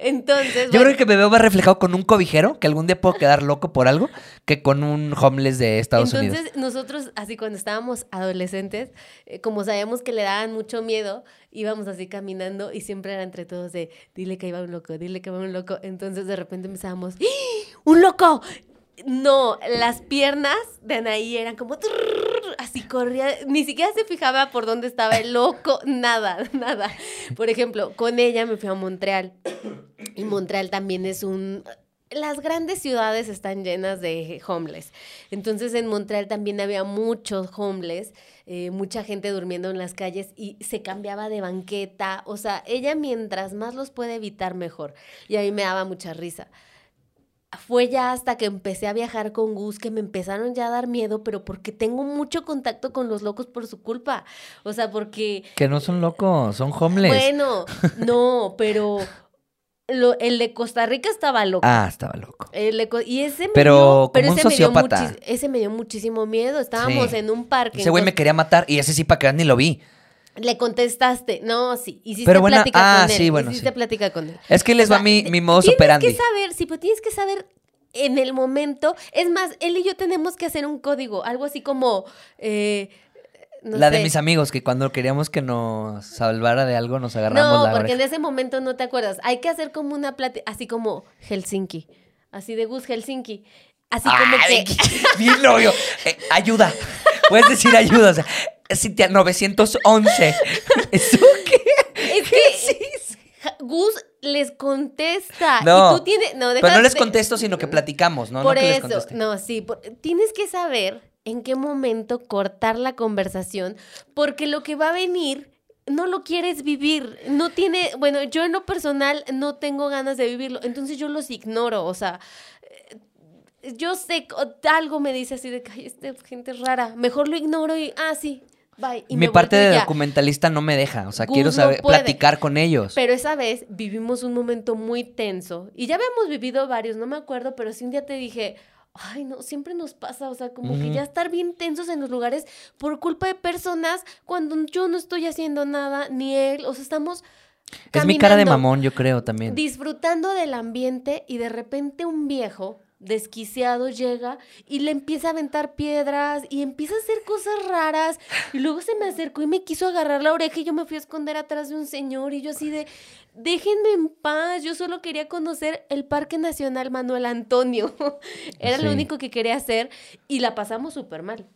Entonces, Yo bueno, creo que me veo más reflejado con un cobijero, que algún día puedo quedar loco por algo, que con un homeless de Estados Entonces, Unidos. nosotros, así cuando estábamos adolescentes, eh, como sabíamos que le daban mucho miedo, íbamos así caminando y siempre era entre todos de, dile que iba un loco, dile que iba un loco. Entonces, de repente empezábamos, ¡Ah! ¡un loco! No, las piernas de Anaí eran como así corría, ni siquiera se fijaba por dónde estaba el loco, nada, nada. Por ejemplo, con ella me fui a Montreal y Montreal también es un las grandes ciudades están llenas de homeless. Entonces en Montreal también había muchos homeless, eh, mucha gente durmiendo en las calles y se cambiaba de banqueta. O sea, ella mientras más los puede evitar, mejor. Y a mí me daba mucha risa. Fue ya hasta que empecé a viajar con Gus que me empezaron ya a dar miedo, pero porque tengo mucho contacto con los locos por su culpa. O sea, porque Que no son locos, son homeless. bueno, no, pero lo- el de Costa Rica estaba loco. Ah, estaba loco. El de Co- y ese me Pero dio, pero como un ese me dio ese me dio muchísimo miedo. Estábamos Sí. en un parque. Ese güey me quería matar y ese sí para que ni lo vi. Le contestaste. No, sí. Hiciste Pero buena- plática ah, con él. sí, bueno, Hiciste sí. plática con él. Es que les O va sea, mi, de- mi modo tienes operandi. que saber, sí, pero tienes que saber en el momento. Es más, él y yo tenemos que hacer un código, algo así como. eh, no la de mis amigos, que cuando queríamos que nos salvara de algo, nos agarramos No, la porque en ese momento no te acuerdas. Hay que hacer como una plática, así como Helsinki. Así de Gus Helsinki. Así como Ay, que. Bien. Eh, ayuda. Puedes decir ayuda. O sea, Cintia, 911. ¿Eso qué? Es que Ja- Gus les contesta. No, y tú tienes. No, Pero no les contesto, sino que platicamos, ¿no? No Por que les eso, no, sí. por- tienes que saber en qué momento cortar la conversación, porque lo que va a venir no lo quieres vivir. No tiene. Bueno, yo en lo personal no tengo ganas de vivirlo, entonces yo los ignoro. O sea. eh, Yo sé, algo me dice así de que "Ay, esta gente es rara. Mejor lo ignoro y, ah, sí, bye. Y Mi me parte de ya. documentalista no me deja. O sea, Gus quiero saber, platicar con ellos. Pero esa vez vivimos un momento muy tenso y ya habíamos vivido varios, no me acuerdo, pero sí un día te dije, ay no, siempre nos pasa, o sea, como que ya estar bien tensos en los lugares por culpa de personas cuando yo no estoy haciendo nada, ni él, o sea, estamos... es mi cara de mamón, yo creo también. Disfrutando del ambiente y de repente un viejo desquiciado llega y le empieza a aventar piedras y empieza a hacer cosas raras y luego se me acercó y me quiso agarrar la oreja y yo me fui a esconder atrás de un señor y yo así de déjenme en paz, yo solo quería conocer el Parque Nacional Manuel Antonio. Era lo único que quería hacer y la pasamos súper mal.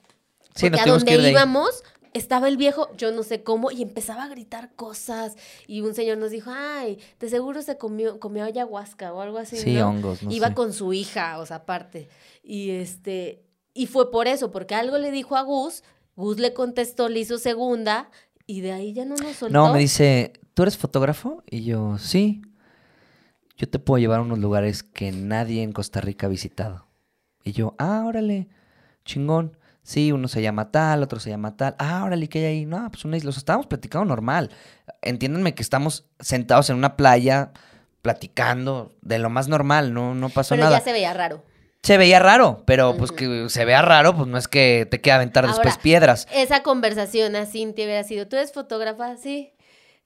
Sí, Porque a que donde íbamos estaba el viejo, yo no sé cómo, y empezaba a gritar cosas. Y un señor nos dijo, ay, de seguro se comió, comió ayahuasca o algo así. Sí, ¿no? hongos, no Iba sé. con su hija, o sea, aparte. Y este, y fue por eso, porque algo le dijo a Gus, Gus le contestó, le hizo segunda, y de ahí ya no nos soltó. No, me dice, ¿tú eres fotógrafo? Y yo, sí. Yo te puedo llevar a unos lugares que nadie en Costa Rica ha visitado. Y yo, ah, órale, chingón. Sí, uno se llama tal, otro se llama tal. Ah, órale, ¿qué hay ahí? No, pues una isla. O sea, estábamos platicando normal. Entiéndanme que estamos sentados en una playa platicando de lo más normal, no, no pasó Pero nada. ya se veía raro. Se veía raro, pero pues que se vea raro, pues no es que te quede aventar después Ahora, piedras. Esa conversación a Cintia hubiera sido, ¿tú eres fotógrafa? Sí.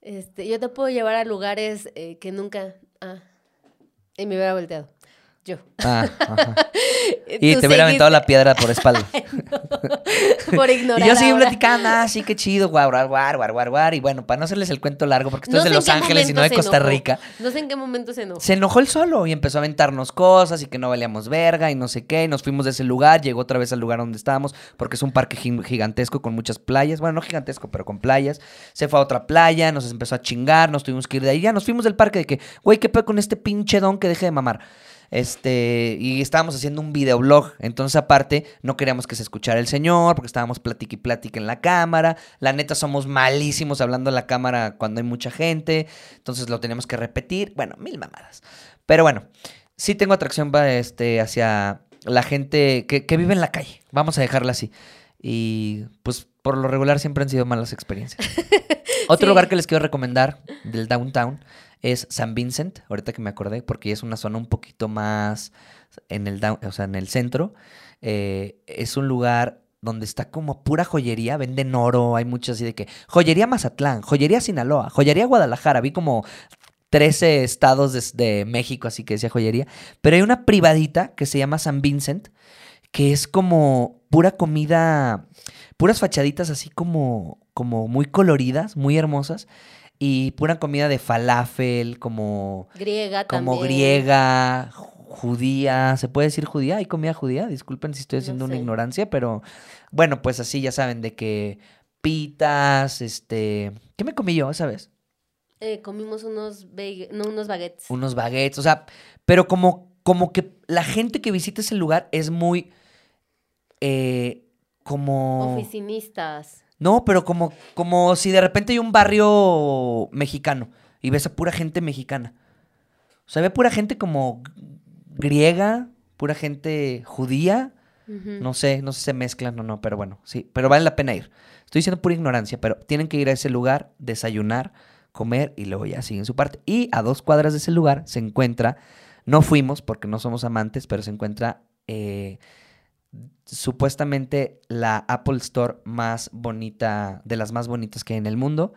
Este, yo te puedo llevar a lugares eh, que nunca... Ah. Y me hubiera volteado. Yo. Ah, ajá. Y te hubiera aventado la piedra por espalda. Por ignorar Y yo seguí ahora. platicando, ah, sí, qué chido, guar, guar, guar, guar, guar. Y bueno, para no hacerles el cuento largo, porque esto No es de Los Ángeles y no de Costa. Rica. No sé en qué momento se enojó. Se enojó él solo y empezó a aventarnos cosas y que no valíamos verga y no sé qué. Y nos fuimos de ese lugar, llegó otra vez al lugar donde estábamos, porque es un parque gi- gigantesco con muchas playas. Bueno, no gigantesco, pero con playas. Se fue a otra playa, nos empezó a chingar, nos tuvimos que ir de ahí. Ya nos fuimos del parque de que, güey, ¿qué pedo con este pinche don que deje de mamar? Este, y estábamos haciendo un videoblog. Entonces, aparte, no queríamos que se escuchara el señor, porque estábamos plática y plática en la cámara. La neta, somos malísimos hablando en la cámara cuando hay mucha gente. Entonces lo teníamos que repetir. Bueno, mil mamadas. Pero bueno, sí tengo atracción este, hacia la gente que, que vive en la calle. Vamos a dejarla así. Y pues por lo regular siempre han sido malas experiencias. Otro Sí. lugar que les quiero recomendar del downtown es San Vincent, ahorita que me acordé, porque es una zona un poquito más en el, down- o sea, en el centro. Eh, es un lugar donde está como pura joyería, venden oro, hay muchas así de que joyería Mazatlán, joyería Sinaloa, joyería Guadalajara, vi como 13 estados de, de México, así que decía joyería, pero hay una privadita que se llama San Vincent, que es como pura comida, puras fachaditas así como, como muy coloridas, muy hermosas, y pura comida de falafel, como, Griega como también. griega, judía, ¿se puede decir judía? ¿Hay comida judía? Disculpen si estoy No haciendo una ignorancia, pero bueno, pues así ya saben de que pitas, este, ¿qué me comí yo esa vez? Eh, comimos unos, no, unos baguettes. unos baguettes, o sea, pero como, como que la gente que visita ese lugar es muy, eh, como... Oficinistas. No, pero como, como si de repente hay un barrio mexicano y ves a pura gente mexicana. O sea, ve pura gente como griega, pura gente judía. No sé, no sé si se mezclan o no, pero bueno, sí. Pero vale la pena ir. Estoy diciendo pura ignorancia, pero tienen que ir a ese lugar, desayunar, comer y luego ya siguen su parte. Y a dos cuadras de ese lugar se encuentra, no fuimos porque no somos amantes, pero se encuentra eh, supuestamente la Apple Store más bonita, de las más bonitas que hay en el mundo,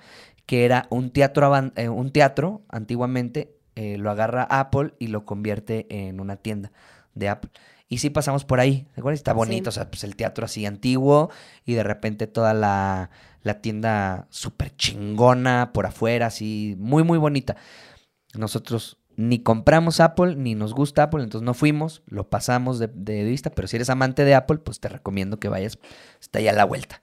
que era un teatro, eh, un teatro antiguamente, eh, lo agarra Apple y lo convierte en una tienda de Apple. Y sí pasamos por ahí, ¿te acuerdas? Está bonito, o sea, pues el teatro así antiguo y de repente toda la, la tienda súper chingona por afuera, así, muy, muy bonita. Nosotros ni compramos Apple, ni nos gusta Apple, entonces no fuimos, lo pasamos de, de vista, pero si eres amante de Apple, pues te recomiendo que vayas, está ahí a la vuelta.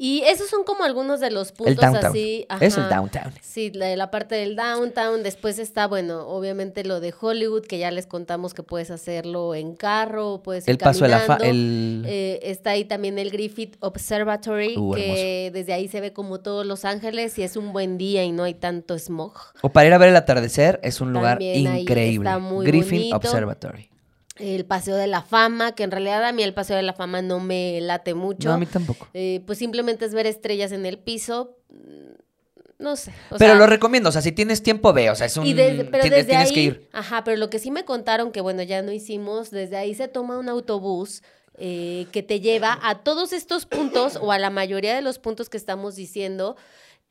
Y esos son como algunos de los puntos El así. Es el downtown. Sí, la, la parte del downtown. Después está, bueno, obviamente lo de Hollywood, que ya les contamos que puedes hacerlo en carro, puedes ir El paso de la fa- caminando. el... Eh, está ahí también el Griffith Observatory, Uh, que desde ahí se ve como todos Los Ángeles y es un buen día y no hay tanto smog. O para ir a ver el atardecer, es un lugar También increíble. está muy Griffin bonito. Observatory. El Paseo de la Fama, que en realidad a mí el Paseo de la Fama no me late mucho. No, a mí tampoco. Eh, pues simplemente es ver estrellas en el piso. Mm, No sé. o pero sea, lo recomiendo, o sea, si tienes tiempo, ve, o sea, es un... y desde- pero tienes, desde tienes ahí, que ir. ajá, pero lo que sí me contaron, que bueno, ya no hicimos, desde ahí se toma un autobús eh, que te lleva a todos estos puntos o a la mayoría de los puntos que estamos diciendo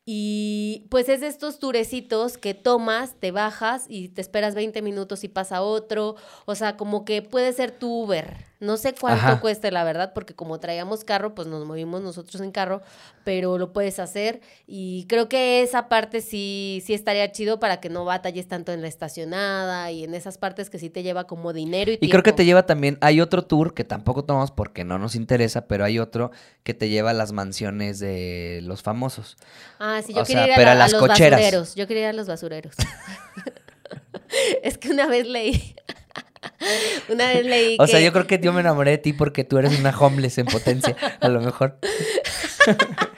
Y pues es de estos turecitos que tomas, te bajas y te esperas 20 minutos y pasa otro. O sea, como que puede ser tu Uber. No sé cuánto Ajá. cueste, la verdad, porque como traíamos carro, pues nos movimos nosotros en carro, pero lo puedes hacer. Y creo que esa parte sí, sí estaría chido para que no batalles tanto en la estacionada y en esas partes que sí te lleva como dinero y Y creo que te lleva también, hay otro tour que tampoco tomamos porque no nos interesa, pero hay otro que te lleva a las mansiones de los famosos. Ah, sí, yo O quería sea, ir a, pero la- a a las los cocheras. basureros. Yo quería ir a los basureros. es que una vez leí. una vez leí. O sea, yo creo que yo me enamoré de ti porque tú eres una homeless en potencia, a lo mejor.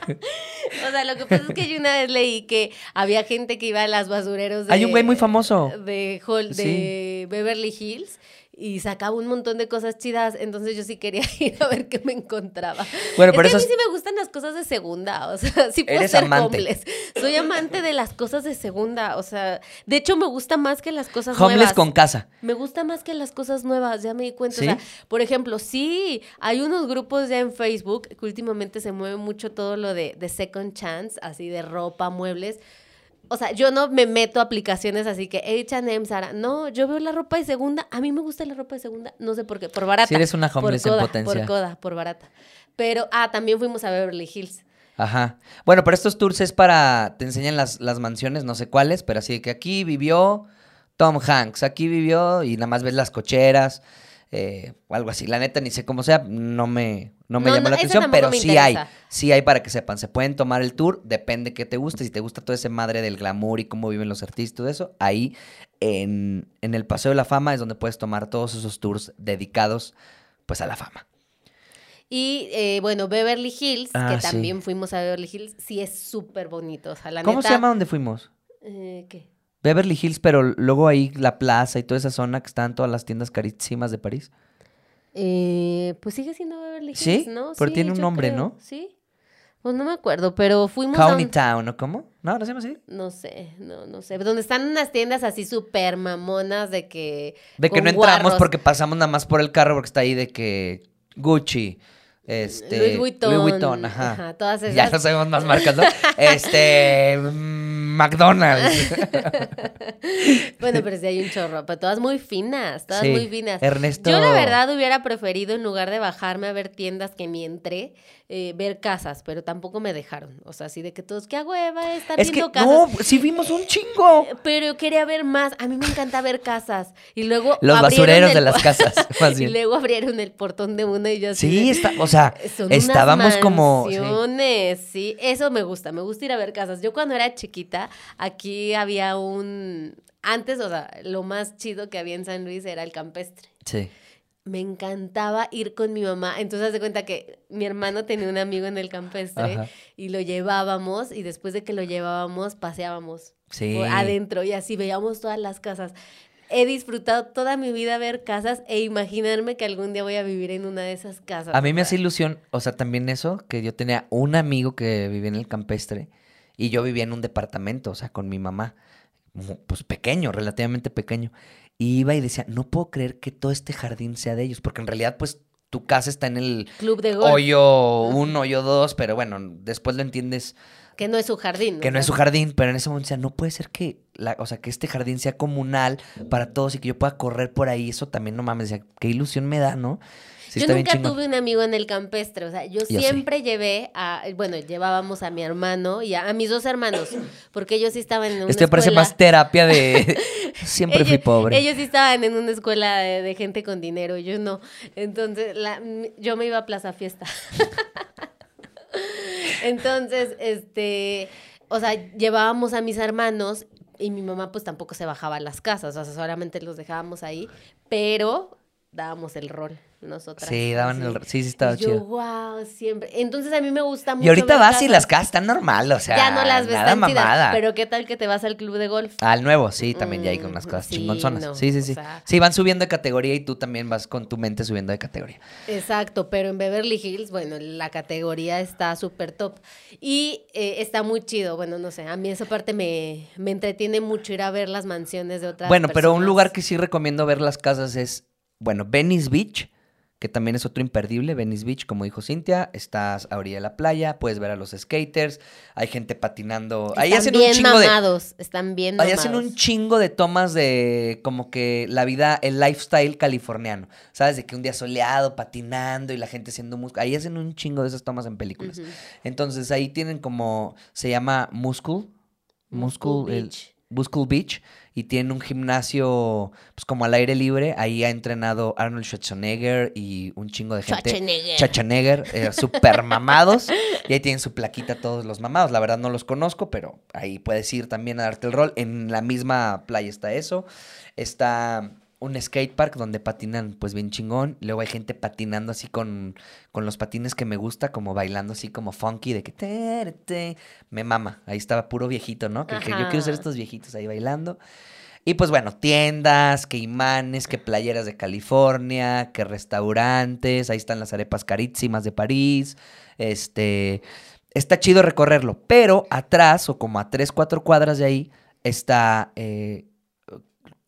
O sea, lo que pasa es que yo una vez leí que había gente que iba a las basureros de. Hay un güey muy famoso. De, Hol- de Beverly Hills. Y sacaba un montón de cosas chidas, entonces yo sí quería ir a ver qué me encontraba. Bueno, es pero que a mí eso sí me gustan las cosas de segunda, o sea, sí puedo Eres ser amante. homeless. Soy amante de las cosas de segunda, o sea, de hecho me gusta más que las cosas Homeless nuevas. con casa. Me gusta más que las cosas nuevas, ya me di cuenta. ¿Sí? O sea, por ejemplo, sí, hay unos grupos ya en Facebook que últimamente se mueve mucho todo lo de, de second chance, así de ropa, muebles. O sea, yo no me meto a aplicaciones así que H&M, Sara. No, yo veo la ropa de segunda. A mí me gusta la ropa de segunda. No sé por qué. Por barata. Sí eres una por homeless en coda, potencia. Por coda, por barata. Pero, ah, también fuimos a Beverly Hills. Ajá. Bueno, pero estos tours es para. Te enseñan las, las mansiones, no sé cuáles, pero así que aquí vivió Tom Hanks, aquí vivió y nada más ves las cocheras, eh, o algo así. La neta, ni sé cómo sea, no me, no me No, llama no, la atención, pero sí hay. Sí hay para que sepan. Se pueden tomar el tour, depende qué te guste. Si te gusta todo ese madre del glamour y cómo viven los artistas y todo eso, ahí en, en el Paseo de la Fama es donde puedes tomar todos esos tours dedicados pues a la fama. Y eh, bueno, Beverly Hills, Ah, que sí. también fuimos a Beverly Hills, sí es súper bonito. O sea, la ¿Cómo neta, se llama donde fuimos? eh, ¿Qué? Beverly Hills, pero luego ahí la plaza y toda esa zona que están todas las tiendas carísimas de París. Eh, pues sigue siendo Beverly Hills, ¿Sí? ¿no? Pero tiene un nombre, creo. ¿no? Sí. Pues no me acuerdo, pero fuimos a County un- Town, ¿o cómo? No, no se llama así. No sé, no, no sé. Donde están unas tiendas así súper mamonas de que... De que no entramos guarros. porque pasamos nada más por el carro porque está ahí de que Gucci, este... Louis Vuitton. Louis Vuitton, ajá. ajá, todas esas. Ya no sabemos más marcas, ¿no? este... mm, McDonald's. Bueno, pero sí hay un chorro, pero todas muy finas, todas Sí, muy finas. Ernesto- Yo la verdad hubiera preferido en lugar de bajarme a ver tiendas que ni entré, eh, ver casas, pero tampoco me dejaron. O sea, así de que todos, qué hueva estar es que, viendo casas. no, sí vimos un chingo. Pero yo quería ver más. A mí me encanta ver casas. Y luego. Los basureros el de las casas, más y luego abrieron el portón de una y yo así. Sí, está, o sea, Son unas estábamos como... sí. sí. Eso me gusta, me gusta ir a ver casas. Yo cuando era chiquita, aquí había un... Antes, o sea, lo más chido que había en San Luis era el campestre. Sí. Me encantaba ir con mi mamá. Entonces, haz de cuenta que mi hermano tenía un amigo en el campestre Ajá. y lo llevábamos y después de que lo llevábamos, paseábamos Sí. adentro y así veíamos todas las casas. He disfrutado toda mi vida ver casas e imaginarme que algún día voy a vivir en una de esas casas. A mí me hace ilusión, o sea, también eso, que yo tenía un amigo que vivía en el campestre y yo vivía en un departamento, o sea, con mi mamá, pues pequeño, relativamente pequeño. Y iba y decía, no puedo creer que todo este jardín sea de ellos, porque en realidad, pues, tu casa está en el Club de golf. hoyo uno, hoyo dos, pero bueno, después lo entiendes Que no es su jardín. que no es su jardín, pero en ese momento decía, no puede ser que, la, o sea, que este jardín sea comunal para todos y que yo pueda correr por ahí, eso también, no mames, decía, qué ilusión me da, ¿no? Sí, yo nunca tuve un amigo en el campestre, o sea, yo, siempre llevé a, bueno, llevábamos a mi hermano y a, a mis dos hermanos, porque ellos sí estaban en una Este parece escuela- más terapia de... Siempre fui pobre. Ellos sí estaban en una escuela de, de gente con dinero, yo no. Entonces, la- yo me iba a Plaza Fiesta. Entonces, este, o sea, llevábamos a mis hermanos y mi mamá pues tampoco se bajaba a las casas, o sea, solamente los dejábamos ahí, pero dábamos el rol nosotras. Sí, daban el... Sí, sí, estaba yo, chido. wow, siempre. Entonces a mí me gusta mucho. Y ahorita vas y las casas están normal, o sea, ya no las ves nada tan mamada. pero qué tal que te vas al club de golf. Al nuevo, sí, también ya hay con Mm, unas cosas sí, chingonzonas. no, sí, sí, o sí. sea- Sí, van subiendo de categoría y tú también vas con tu mente subiendo de categoría. Exacto, pero en Beverly Hills, bueno, la categoría está súper top. Y eh, está muy chido, bueno, no sé, a mí esa parte me, me entretiene mucho ir a ver las mansiones de otras Bueno, pero un lugar que sí recomiendo ver las casas es, bueno, Venice Beach, que también es otro imperdible, Venice Beach, como dijo Cintia, estás a orilla de la playa, puedes ver a los skaters, hay gente patinando, ahí Están hacen bien un chingo de mamados, están bien Ahí mamados. hacen un chingo de tomas de como que la vida, el lifestyle californiano. ¿Sabes? De que un día soleado, patinando y la gente haciendo música. Ahí hacen un chingo de esas tomas en películas. Entonces ahí tienen como, se llama Muscle. Muscle Muscle, el- Beach. Muscle Beach. Y tienen un gimnasio, pues como al aire libre. Ahí ha entrenado Arnold Schwarzenegger y un chingo de gente. Schwarzenegger. Schwarzenegger, eh, super mamados. Y ahí tienen su plaquita todos los mamados. La verdad no los conozco, pero ahí puedes ir también a darte el rol. En la misma playa está eso. Está un skate park donde patinan pues bien chingón. Luego hay gente patinando así con, con los patines que me gusta, como bailando así como funky, de que te, te. me mama. Ahí estaba puro viejito, ¿no? Que, que yo quiero ser estos viejitos ahí bailando. Y pues bueno, tiendas, que imanes, que playeras de California, que restaurantes, ahí están las arepas carísimas de París. Este, está chido recorrerlo, pero atrás o como a tres, cuatro cuadras de ahí está eh,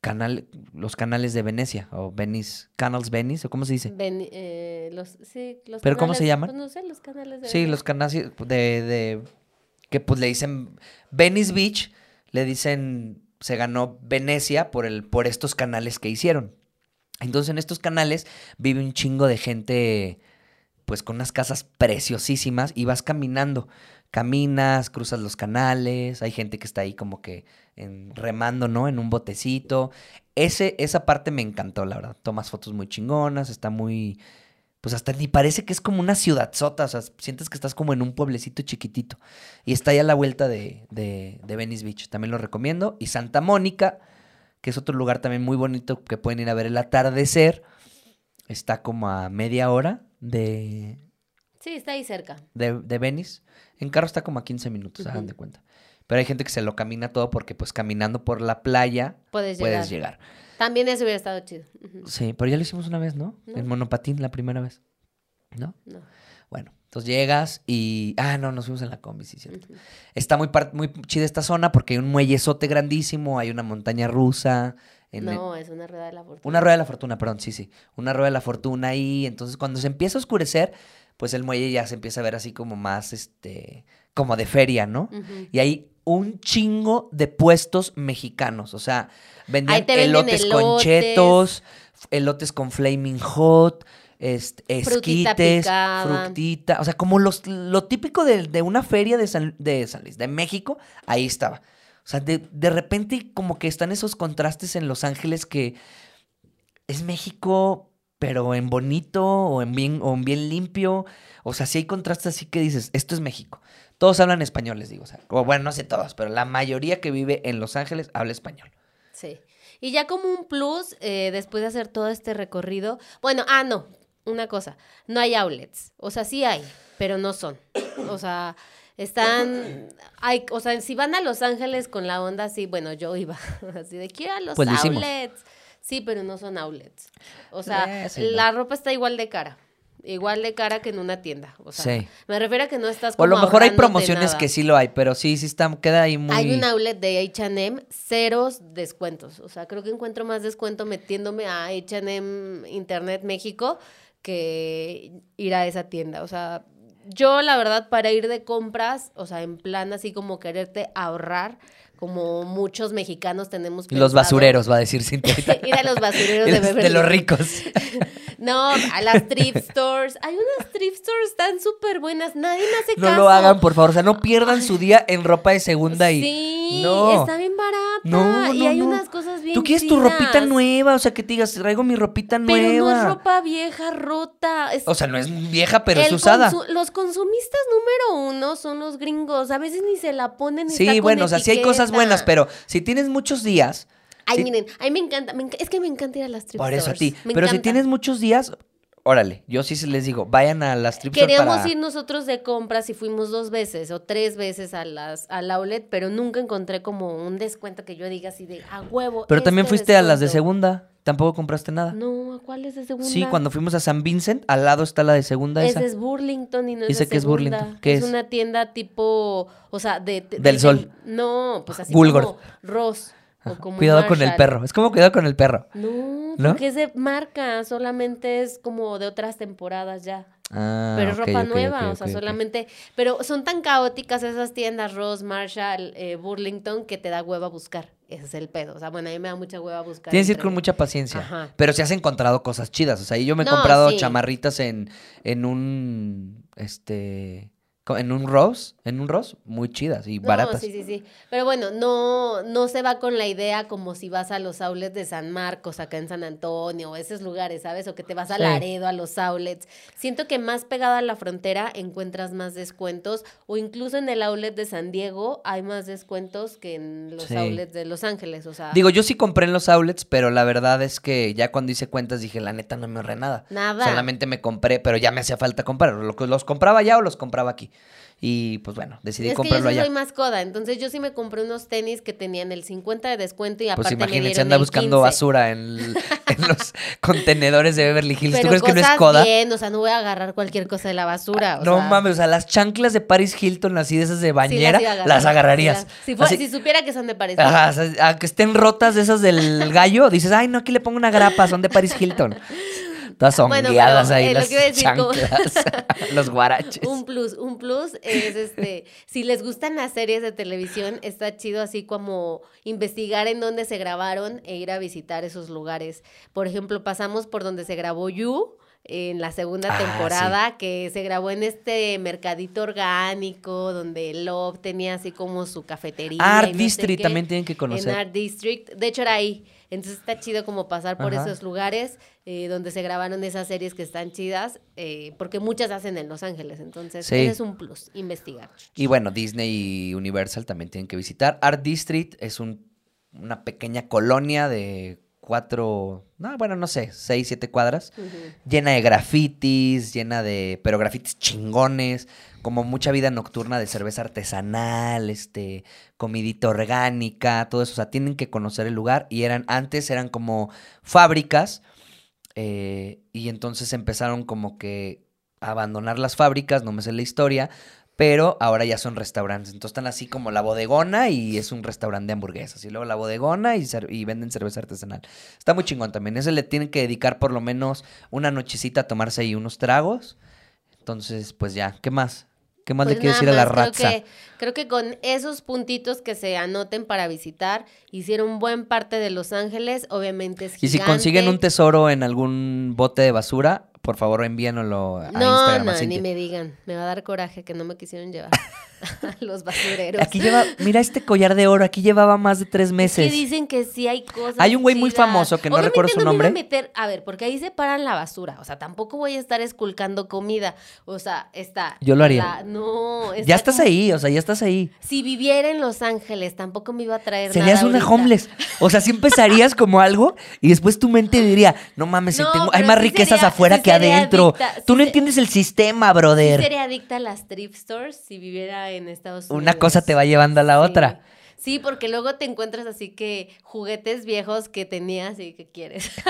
canal, los canales de Venecia o Venice, Canals Venice, o cómo se dice. Ven- eh, los, sí, los ¿Pero cómo se llaman? pues no sé, los canales de Sí, Venecia. los canales de, de que pues le dicen Venice Beach, le dicen se ganó Venecia por el por estos canales que hicieron. Entonces en estos canales vive un chingo de gente pues con unas casas preciosísimas y vas caminando. Caminas, cruzas los canales, hay gente que está ahí como que remando, ¿no? En un botecito. Ese, esa parte me encantó, la verdad. Tomas fotos muy chingonas, está muy... Pues hasta ni parece que es como una ciudad sota, o sea, sientes que estás como en un pueblecito chiquitito. Y está ahí a la vuelta de, de, de Venice Beach, también lo recomiendo. Y Santa Mónica, que es otro lugar también muy bonito que pueden ir a ver el atardecer. Está como a media hora de, Sí, está ahí cerca. de, de Venice. En carro está como a 15 minutos, hagan Ujú. de cuenta. Pero hay gente que se lo camina todo porque pues caminando por la playa Puedes llegar. puedes llegar. También eso hubiera estado chido. Sí, pero ya lo hicimos una vez, ¿no? No. En monopatín la primera vez. ¿No? No. Bueno, entonces llegas y... Ah, no, nos fuimos en la combi, sí, cierto. Está muy, par- muy chida esta zona porque hay un muellezote grandísimo, hay una montaña rusa. en el- No, es una rueda de la fortuna. Una rueda de la fortuna, perdón, sí, sí. Una rueda de la fortuna ahí. Entonces, cuando se empieza a oscurecer, pues el muelle ya se empieza a ver así como más, este, como de feria, ¿no? Y hay un chingo de puestos mexicanos. O sea, vendían elotes con chetos, elotes con flaming hot, este, Frutita esquites, picada. fructita. O sea, como los, lo típico de, de una feria de San, de San Luis, de México, ahí estaba. O sea, de, de repente como que están esos contrastes en Los Ángeles que es México, pero en bonito o en bien, o en bien limpio. O sea, sí hay contrastes así que dices, esto es México. Todos hablan español, les digo. O sea, o bueno, no sé todos, pero la mayoría que vive en Los Ángeles habla español. Sí. Y ya como un plus, eh, después de hacer todo este recorrido, bueno, ah, no, una cosa, no hay outlets, o sea, sí hay, pero no son. O sea, están, hay, o sea, si van a Los Ángeles con la onda así, bueno, yo iba así de quiero a los Pues lo outlets. Sí, pero no son outlets. O sea, Eh, sí, no. la ropa está igual de cara. Igual de cara que en una tienda. O sea, Sí. me refiero a que no estás O a lo como mejor hay promociones nada. que sí lo hay, pero sí, sí está, queda ahí muy... Hay un outlet de H&M, ceros descuentos. O sea, creo que encuentro más descuento metiéndome a H&M Internet México que ir a esa tienda. O sea, yo la verdad para ir de compras, o sea, en plan así como quererte ahorrar, como muchos mexicanos tenemos Los pensado, basureros, va a decir Cintia. Ir a los basureros de de, Beverly los Hills. ricos. No, a las thrift stores. Hay unas thrift stores tan súper buenas. Nadie me hace No caso. lo hagan, por favor. O sea, no pierdan su día en ropa de segunda y... Sí, No. está bien barata. No, y no, hay no. unas cosas bien Tú quieres tu ropita nueva, o sea, que te digas, traigo mi ropita nueva. Pero no es ropa vieja, rota. es- O sea, no es vieja, pero es usada. consu- los consumistas número uno son los gringos. A veces ni se la ponen. ni Sí, bueno, o sea, sí hay cosas buenas, pero si tienes muchos días, Ay, sí- miren, a mí me encanta, me enca- es que me encanta ir a las thrift por eso a ti. me Pero si tienes muchos días, órale, yo sí les digo, vayan a las trips Queríamos para... ir nosotros de compras y fuimos dos veces o tres veces a las, al outlet, pero nunca encontré como un descuento que yo diga así de a huevo. Pero también este fuiste a las de descuento". segunda, tampoco compraste nada. No, ¿a cuál es de segunda? Sí, cuando fuimos a San Vincent, al lado está la de segunda esa. Ese es Burlington y no es Dice de que es. Burlington. ¿Qué es? una tienda tipo, o sea, de... de- Del de- Sol. No, pues así Woolworth. como Ross. O como Cuidado con el perro. Es como cuidado con el perro. No, ¿No? porque es de marca, solamente es como de otras temporadas ya. Ah, pero es ropa nueva, o sea, solamente. Pero son tan caóticas esas tiendas, Ross, Marshall, eh, Burlington, que te da hueva buscar. Ese es el pedo. O sea, bueno, a mí me da mucha hueva buscar. Tienes que ir con mucha paciencia. Ajá. Pero si has encontrado cosas chidas. O sea, yo me he No, comprado sí. chamarritas en, en un. Este. En un Ross. En un Ross. Muy chidas y No, baratas. sí, sí, sí. Pero bueno, no, no se va con la idea como si vas a los outlets de San Marcos, acá en San Antonio, o esos lugares, ¿sabes? O que te vas a. Laredo, a los outlets. Siento que más pegada a la frontera encuentras más descuentos, o incluso en el outlet de San Diego hay más descuentos que en los Sí. outlets de Los Ángeles. O sea, Digo, yo sí compré en los outlets, pero la verdad es que ya cuando hice cuentas dije, la neta no me ahorré nada. nada. Solamente me compré, pero ya me hacía falta comprar. Los compraba ya o los compraba aquí. Y pues bueno, decidí es que yo comprarlo sí allá. soy más coda, entonces yo sí me compré unos tenis que tenían el 50 de descuento y Pues aparte me imagínense, dieron anda el buscando 15. basura en, los contenedores de Beverly Hills. ¿Tú Pero crees que no es coda? bien, o sea, no voy a agarrar cualquier cosa de la basura. o no sea, mames, o sea, las chanclas de Paris Hilton, así de esas de sí bañera, las sí agarrarías. Si, fuera- Así- si supiera que son de París. Ajá, o sea, a que estén rotas de esas del gallo, dices, ay, no, aquí le pongo una grapa, son de Paris Hilton. Todas Bueno, hongueadas pero, ahí eh, lo las a decir, como- chanclas, los guaraches. Un plus, un plus es este, si les gustan las series de televisión, está chido así como investigar en dónde se grabaron e ir a visitar esos lugares. Por ejemplo, pasamos por donde se grabó You en la segunda Ah, temporada, que se grabó en este mercadito orgánico, donde Love tenía así como su cafetería. Art y no sé District qué. también tienen que En conocer. Art District. De hecho, era ahí. Entonces está chido como pasar por Ajá. esos lugares eh, donde se grabaron esas series que están chidas, eh, porque muchas hacen en Los Ángeles. Entonces, Sí. ese es un plus, investigar. Y bueno, Disney y Universal también tienen que visitar. Art District es un- una pequeña colonia de cuatro, no, bueno, no sé, seis, siete cuadras, llena de grafitis, llena de, pero grafitis chingones, como mucha vida nocturna de cerveza artesanal, este, comidita orgánica, todo eso. O sea, tienen que conocer el lugar y eran, antes eran como fábricas eh, y entonces empezaron como que a abandonar las fábricas, no me sé la historia, pero ahora ya son restaurantes. Entonces están así como la bodegona y es un restaurante de hamburguesas. Y luego la bodegona y, venden cerveza artesanal. Está muy chingón también. Ese le tienen que dedicar por lo menos una nochecita a tomarse ahí unos tragos. Entonces, pues ya, ¿qué más? ¿Qué más Pues le quieres nada decir a la raza? Creo que, creo que con esos puntitos que se anoten para visitar, hicieron buen parte de Los Ángeles. Obviamente es Y si consiguen un gigante. tesoro en algún bote de basura, por favor envíenlo a No, Instagram. a no, ni me digan. Me va a dar coraje que no me quisieron llevar los basureros. Aquí lleva, mira este collar de oro, aquí llevaba más de tres Es meses. que dicen que sí hay cosas. Hay un güey muy famoso que no Obviamente recuerdo su no me iba a nombre. meter, a ver, porque ahí separan la basura. O sea, tampoco voy a estar esculcando comida. O sea, está. Yo lo haría. la- no. está Ya estás como- ahí, o sea, ya estás ahí. Si viviera en Los Ángeles, tampoco me iba a traer Serías nada una homeless. O sea, sí empezarías como algo y después tu mente diría, no mames, si No, tengo, hay más sí riquezas sería- afuera sí que adentro. adicta, Tú sí no se- entiendes el sistema, brother. sería adicta a las thrift stores si viviera en Estados Unidos. Una cosa te va llevando a la Sí. otra. Sí, porque luego te encuentras así que juguetes viejos que tenías y que quieres.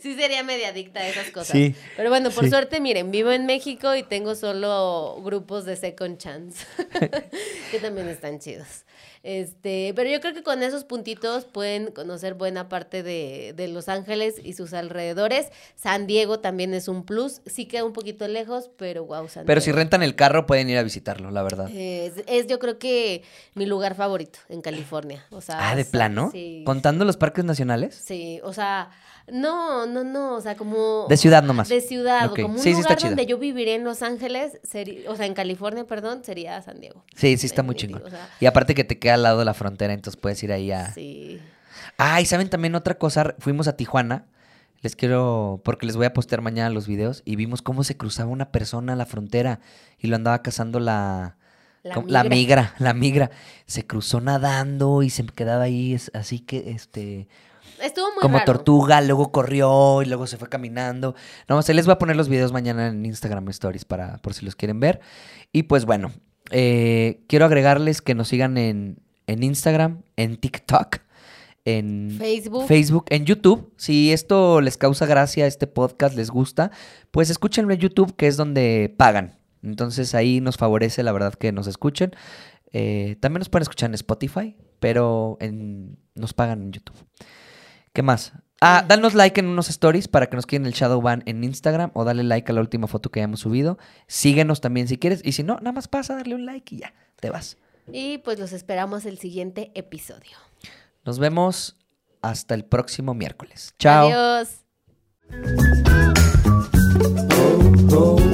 sí sería media adicta a esas cosas. Sí, Pero bueno, por sí. suerte, miren, vivo en México y tengo solo grupos de Second Chance, que también están chidos. Este, pero yo creo que con esos puntitos pueden conocer buena parte de, de Los Ángeles y sus alrededores. San Diego también es un plus. Sí queda un poquito lejos, pero wow, San Pero si Diego. rentan el carro pueden ir a visitarlo, la verdad. Es, es yo creo que mi lugar favorito en California. O sea, Ah, ¿de plano? Sí. ¿Contando los parques nacionales? Sí, o sea, no, no, no, o sea, como... De ciudad nomás. De ciudad, Ok. o como un Sí, sí está lugar chido. donde yo viviría en Los Ángeles, sería, o sea, en California, perdón, sería San Diego. Sí, sí está muy chingón. o sea, Y aparte que te queda al lado de la frontera, entonces puedes ir ahí a... Sí. Ah, y saben también otra cosa, fuimos a Tijuana. Les quiero, porque les voy a postear mañana los videos y vimos cómo se cruzaba una persona a la frontera y lo andaba cazando la, La migra. la migra. Se cruzó nadando y se quedaba ahí, así que, este, Estuvo muy como raro. tortuga, luego corrió y luego se fue caminando. No, se les voy a poner los videos mañana en Instagram Stories para, por si los quieren ver. Y pues bueno, eh, quiero agregarles que nos sigan en, en Instagram, en TikTok, en Facebook. En YouTube. Si esto les causa gracia, este podcast les gusta, pues escúchenlo en YouTube, que es donde pagan. Entonces ahí nos favorece, la verdad, que nos escuchen. Eh, también nos pueden escuchar en Spotify, pero nos pagan en YouTube. ¿Qué más? Ah, danos like en unos stories para que nos queden el shadow ban en Instagram o dale like a la última foto que hayamos subido. Síguenos también si quieres y si no, nada más pasa, darle un like y ya, te vas. Y pues los esperamos el siguiente episodio. Nos vemos hasta el próximo miércoles. Chao. Adiós. Oh, oh.